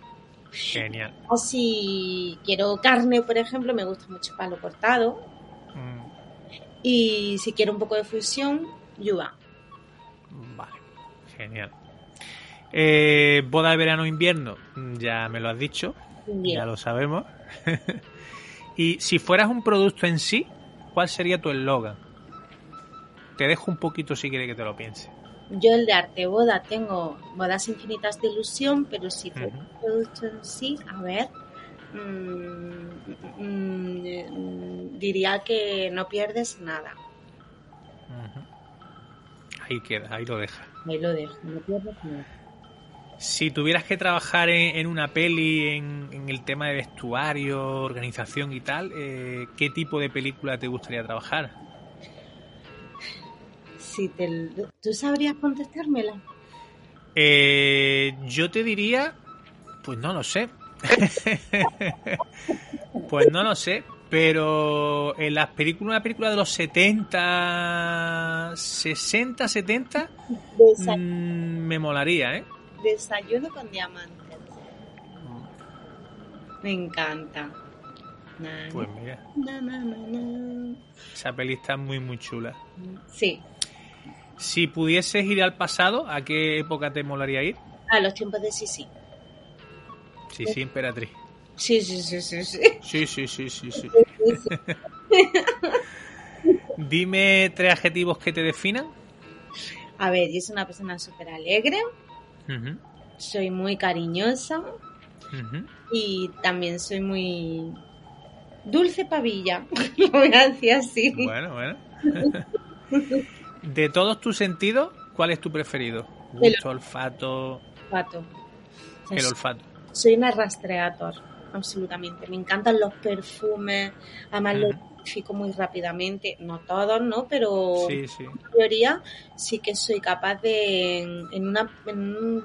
Speaker 3: Genial.
Speaker 4: O si quiero carne, por ejemplo, me gusta mucho palo cortado.
Speaker 3: Mm,
Speaker 4: Y si quiero un poco de fusión, yuba.
Speaker 3: Vale, genial. Eh, boda de verano invierno, mm, ya me lo has dicho,
Speaker 4: Bien.
Speaker 3: ya lo sabemos. *laughs* y si fueras un producto en sí, ¿cuál sería tu eslogan? Te dejo un poquito si quieres que te lo piense.
Speaker 4: Yo el de arte boda tengo bodas infinitas de ilusión, pero si fuera un producto en sí, a ver, mm, mm, diría que no pierdes nada.
Speaker 3: Ahí queda, ahí lo deja.
Speaker 4: Ahí lo dejo, no pierdes nada.
Speaker 3: Si tuvieras que trabajar en, en una peli, en, en el tema de vestuario, organización y tal, eh, ¿qué tipo de película te gustaría trabajar?
Speaker 4: Si te, ¿Tú sabrías contestármela?
Speaker 3: Eh, yo te diría, pues no lo sé. *laughs* pues no lo sé, pero en las películas, una película de los 70, 60, 70,
Speaker 4: Desa-
Speaker 3: mm, me molaría, ¿eh?
Speaker 4: Desayuno con diamantes. Me encanta. Na,
Speaker 3: Pues mira,
Speaker 4: na,
Speaker 3: esa peli está muy, muy chula.
Speaker 4: Sí,
Speaker 3: Si pudieses ir al pasado, ¿a qué época te molaría ir?
Speaker 4: a los tiempos de Sisi.
Speaker 3: Sí, sí, emperatriz.
Speaker 4: Sí, sí, sí, sí, sí.
Speaker 3: Sí, sí, sí, sí, sí.
Speaker 4: Sí, sí.
Speaker 3: Dime tres adjetivos que te definan.
Speaker 4: A ver, yo soy una persona súper alegre, Soy muy cariñosa y también soy muy dulce pavilla. Lo voy a decir así.
Speaker 3: Bueno, bueno. De todos tus sentidos, ¿cuál es tu preferido?
Speaker 4: El-
Speaker 3: olfato,
Speaker 4: Olfato.
Speaker 3: el olfato.
Speaker 4: Soy una rastreator, absolutamente. Me encantan los perfumes, además lo
Speaker 3: Ujú.
Speaker 4: Identifico muy rápidamente. No todos, ¿no? Pero
Speaker 3: Sí, sí.
Speaker 4: la mayoría sí que soy capaz de en, una en un-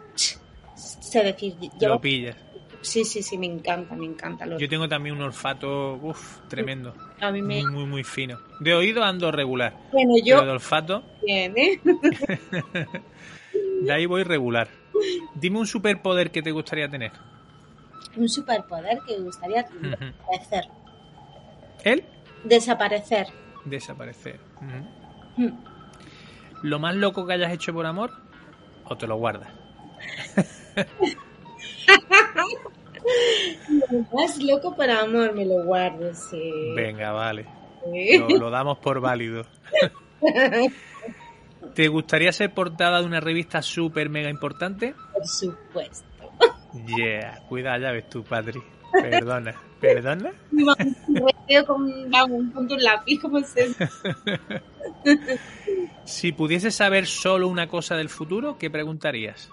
Speaker 4: sé decir
Speaker 3: Lo
Speaker 4: llevo-
Speaker 3: pillas.
Speaker 4: sí sí sí me encanta me encanta los
Speaker 3: Yo tengo también un olfato, uff, tremendo.
Speaker 4: a mí me
Speaker 3: Muy, muy, muy fino. De oído ando regular.
Speaker 4: bueno
Speaker 3: Pero
Speaker 4: yo
Speaker 3: de olfato,
Speaker 4: bien ¿eh? *laughs*
Speaker 3: de ahí voy regular. Dime un superpoder que te gustaría tener.
Speaker 4: un superpoder que me gustaría desaparecer
Speaker 3: ¿Él?
Speaker 4: Desaparecer
Speaker 3: Desaparecer.
Speaker 4: Mm.
Speaker 3: ¿Lo más loco que hayas hecho por amor? ¿O te lo guardas? *laughs*
Speaker 4: Lo más loco para amor me lo guardo sí,
Speaker 3: Venga, vale.
Speaker 4: Sí.
Speaker 3: Lo, lo damos por válido. *laughs* ¿Te gustaría ser portada de una revista súper mega importante?
Speaker 4: por supuesto
Speaker 3: Yeah, cuida, ya ves tú, Patri. Perdona. ¿Perdona? *laughs*
Speaker 4: Con vamos, lápiz como se *laughs*
Speaker 3: Si pudieses saber solo una cosa del futuro, ¿qué preguntarías?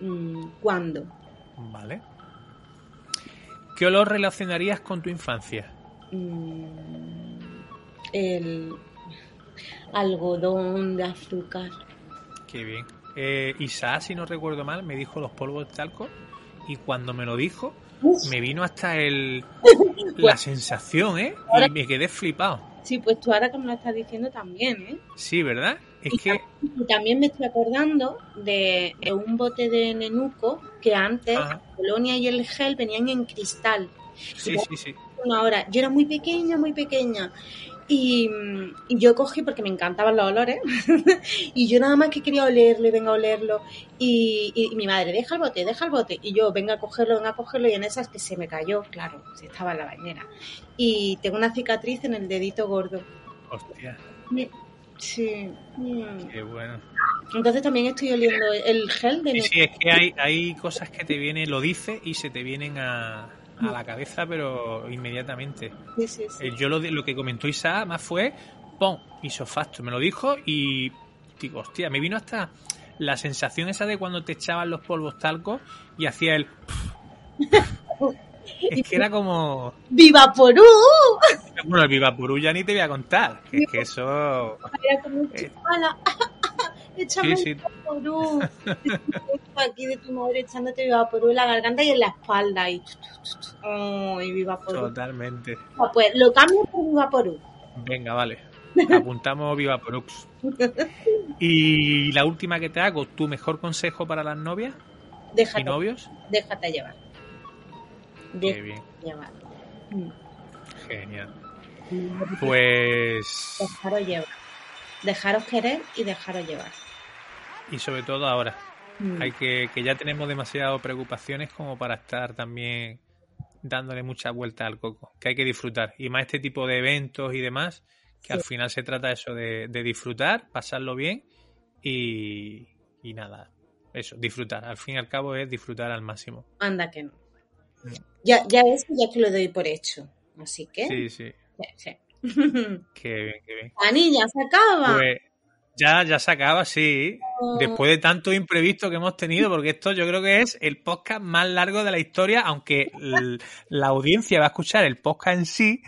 Speaker 4: Mm, ¿Cuándo?
Speaker 3: Vale. ¿Qué olor relacionarías con tu infancia?
Speaker 4: Mm, el algodón de azúcar.
Speaker 3: Qué bien. Eh, Isa, si no recuerdo mal, me dijo los polvos de talco y cuando me lo dijo, me vino hasta el *laughs* la sensación, ¿eh? Y me quedé flipado.
Speaker 4: sí, pues tú ahora que me lo estás diciendo también, ¿eh?
Speaker 3: Sí, ¿verdad? Es que...
Speaker 4: Y también me estoy acordando de, de un bote de nenuco que antes
Speaker 3: Ajá.
Speaker 4: la colonia y el gel venían en cristal.
Speaker 3: Sí, sí, sí.
Speaker 4: Una hora. Yo era muy pequeña, muy pequeña. Y, mm, y yo cogí porque me encantaban los olores. *laughs* y yo nada más que quería olerlo y venga a olerlo. Y, y- y mi madre, deja el bote, deja el bote. Y yo, venga a cogerlo, venga a cogerlo. Y en esas que se me cayó, claro, si estaba en la bañera. Y tengo una cicatriz en el dedito gordo.
Speaker 3: Hostia,
Speaker 4: Sí.
Speaker 3: qué bueno.
Speaker 4: Entonces también estoy oliendo el gel de
Speaker 3: Sí, sí, es que hay, hay cosas que te vienen, lo dices y se te vienen a, a la cabeza, pero inmediatamente.
Speaker 4: Sí, sí, sí.
Speaker 3: Eh, Yo lo, lo que comentó Isa más fue, pon, isofacto, me lo dijo y digo, hostia, me vino hasta la sensación esa de cuando te echaban los polvos talco y hacía el... *laughs* es que era como...
Speaker 4: ¡Viva Porú!
Speaker 3: Bueno, el Vivapurú ya ni te voy a contar, que es que eso...
Speaker 4: Échame
Speaker 3: Sí, sí, *laughs*
Speaker 4: Viva Porú. Aquí de tu madre echándote Viva Porú en la garganta y en la espalda. Y... ¡Ay, Viva Porú!
Speaker 3: totalmente.
Speaker 4: Ah, Pues lo cambio por Viva Porú.
Speaker 3: Venga, vale. Apuntamos *laughs* Vivaporux. Y la última que te hago, ¿tu mejor consejo para las novias y
Speaker 4: Déjate,
Speaker 3: novios?
Speaker 4: déjate llevar.
Speaker 3: Qué
Speaker 4: Déjate
Speaker 3: bien,
Speaker 4: llevar. Mm.
Speaker 3: genial. Pues...
Speaker 4: Dejaros llevar. Dejaros querer y dejaros llevar.
Speaker 3: Y sobre todo ahora,
Speaker 4: Mm.
Speaker 3: hay que, que ya tenemos demasiadas preocupaciones como para estar también dándole mucha vuelta al coco, que hay que disfrutar. Y más este tipo de eventos y demás, que
Speaker 4: Sí.
Speaker 3: al final se trata eso de, de disfrutar, pasarlo bien y, y nada, eso, disfrutar. Al fin y al cabo es disfrutar al máximo.
Speaker 4: Anda que no. Ya, ya eso ya que lo doy por hecho. Así que.
Speaker 3: Sí, sí,
Speaker 4: sí, sí.
Speaker 3: qué bien, qué bien.
Speaker 4: Anilla, se acaba.
Speaker 3: Pues ya, ya se acaba, sí. Después de tanto imprevisto que hemos tenido, porque esto yo creo que es el podcast más largo de la historia, aunque la audiencia va a escuchar el podcast en sí,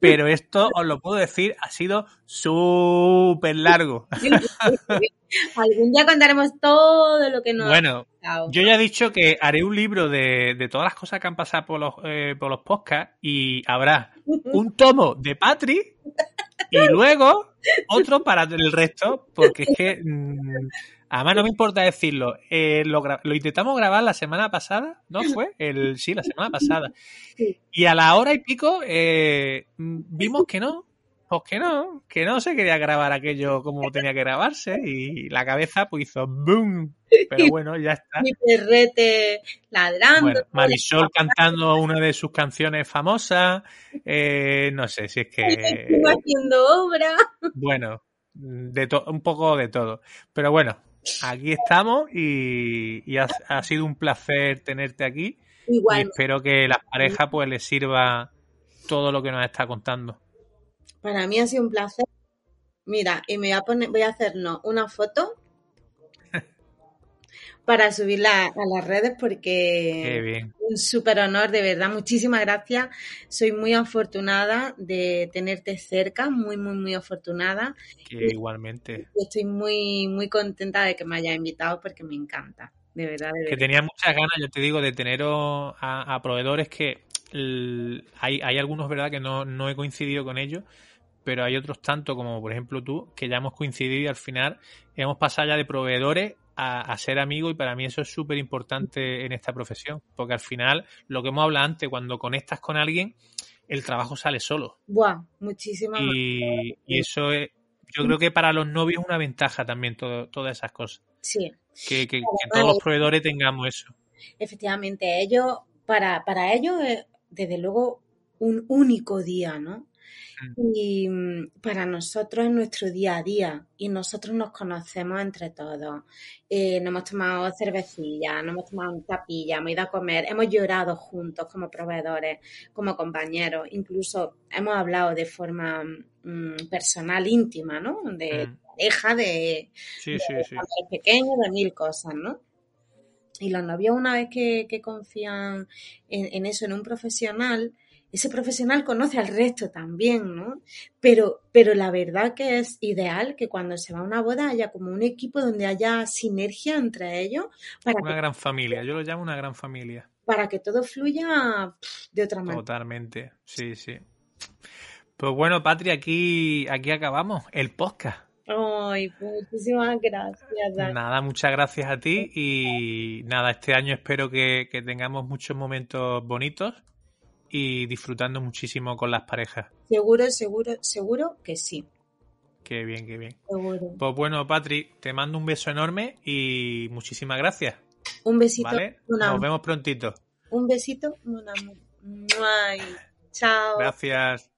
Speaker 3: pero esto os lo puedo decir, ha sido súper largo. *laughs*
Speaker 4: Algún día contaremos todo lo que nos
Speaker 3: Bueno,
Speaker 4: ha
Speaker 3: yo ya he dicho que haré un libro de, de todas las cosas que han pasado por los, eh, por los podcasts y habrá un tomo de Patri y luego otro para el resto, porque es que mm, además no me importa decirlo. eh, lo, lo intentamos grabar la semana pasada, ¿no fue? El, sí, la semana pasada. Y a la hora y pico eh, mm, vimos que no, pues que no, que no se quería grabar aquello como tenía que grabarse y la cabeza pues hizo boom. Pero *laughs* bueno, ya está.
Speaker 4: Mi perrete ladrando.
Speaker 3: Bueno, Marisol cantando una de sus canciones famosas. Eh, no sé si es que.
Speaker 4: Haciendo obra.
Speaker 3: Bueno, de to- un poco de todo. Pero bueno, aquí estamos y, y ha, ha sido un placer tenerte aquí. Y
Speaker 4: Igual,
Speaker 3: espero que las parejas pues les sirva todo lo que nos está contando.
Speaker 4: Para mí ha sido un placer. Mira, y me voy a poner, voy a hacernos una foto *laughs* para subirla a las redes porque
Speaker 3: bien.
Speaker 4: un súper honor, de verdad. Muchísimas gracias. Soy muy afortunada de tenerte cerca, muy, muy, muy afortunada.
Speaker 3: Que igualmente.
Speaker 4: Estoy muy, muy contenta de que me hayas invitado porque me encanta. De verdad, de
Speaker 3: Que
Speaker 4: verdad.
Speaker 3: tenía muchas ganas, yo te digo, de teneros a, a proveedores que hay, hay algunos, ¿verdad?, que no, no he coincidido con ellos, pero hay otros tanto como, por ejemplo, tú, que ya hemos coincidido y al final hemos pasado ya de proveedores a, a ser amigos y para mí eso es súper importante en esta profesión, porque al final, lo que hemos hablado antes, cuando conectas con alguien, el trabajo sale solo.
Speaker 4: Buah, muchísimas
Speaker 3: Y, y eso es, yo creo que para los novios es una ventaja también todo, todas esas cosas.
Speaker 4: Sí,
Speaker 3: Que, que- que todos los proveedores tengamos eso.
Speaker 4: efectivamente, ellos, para, para ellos es desde luego un único día, ¿no? Y mm, para nosotros es nuestro día a día y nosotros nos conocemos entre todos. Eh, nos hemos tomado cervecilla, nos hemos tomado un tapilla, hemos ido a comer, hemos llorado juntos como proveedores, como compañeros, incluso hemos hablado de forma mm, personal, íntima, ¿no? De
Speaker 3: Mm.
Speaker 4: pareja, de,
Speaker 3: Sí, sí.
Speaker 4: eres pequeño, de mil cosas, ¿no? Y los novios, una vez que, que confían en, en eso, en un profesional, ese profesional conoce al resto también, ¿no? Pero, pero la verdad que es ideal que cuando se va a una boda haya como un equipo donde haya sinergia entre ellos para
Speaker 3: Una
Speaker 4: que,
Speaker 3: gran familia, yo lo llamo una gran familia.
Speaker 4: para que todo fluya de otra manera.
Speaker 3: Totalmente, sí, sí. Pues bueno, Patria, aquí, aquí acabamos el podcast.
Speaker 4: Ay, muchísimas gracias, Dani.
Speaker 3: Nada, muchas gracias a ti y nada, este año espero que, que tengamos muchos momentos bonitos y disfrutando muchísimo con las parejas.
Speaker 4: Seguro, seguro, seguro que sí.
Speaker 3: Qué bien, qué bien.
Speaker 4: Seguro.
Speaker 3: Pues bueno, Patri, te mando un beso enorme y muchísimas gracias.
Speaker 4: Un besito.
Speaker 3: ¿Vale?
Speaker 4: un
Speaker 3: Nos vemos prontito.
Speaker 4: Un besito, un amor. Chao.
Speaker 3: Gracias.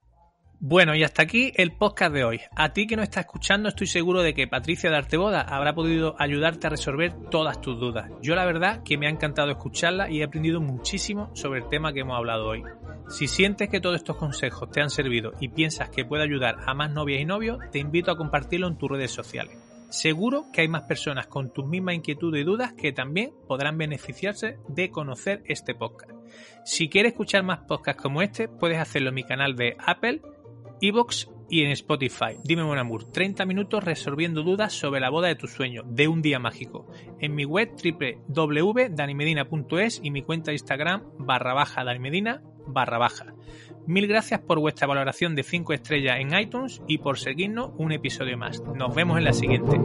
Speaker 3: Bueno, y hasta aquí el podcast de hoy. A ti que no estás escuchando, estoy seguro de que Patricia de Arteboda habrá podido ayudarte a resolver todas tus dudas. Yo la verdad que me ha encantado escucharla y he aprendido muchísimo sobre el tema que hemos hablado hoy. Si sientes que todos estos consejos te han servido y piensas que puede ayudar a más novias y novios, te invito a compartirlo en tus redes sociales. Seguro que hay más personas con tus mismas inquietudes y dudas que también podrán beneficiarse de conocer este podcast. Si quieres escuchar más podcasts como este, puedes hacerlo en mi canal de Apple, Evox y en Spotify. Dime Mon Amour, 30 minutos resolviendo dudas sobre la boda de tus sueños, de un día mágico. En mi web www.danimedina.es y mi cuenta de Instagram barra baja danimedina barra baja. Mil gracias por vuestra valoración de 5 estrellas en iTunes y por seguirnos un episodio más. Nos vemos en la siguiente.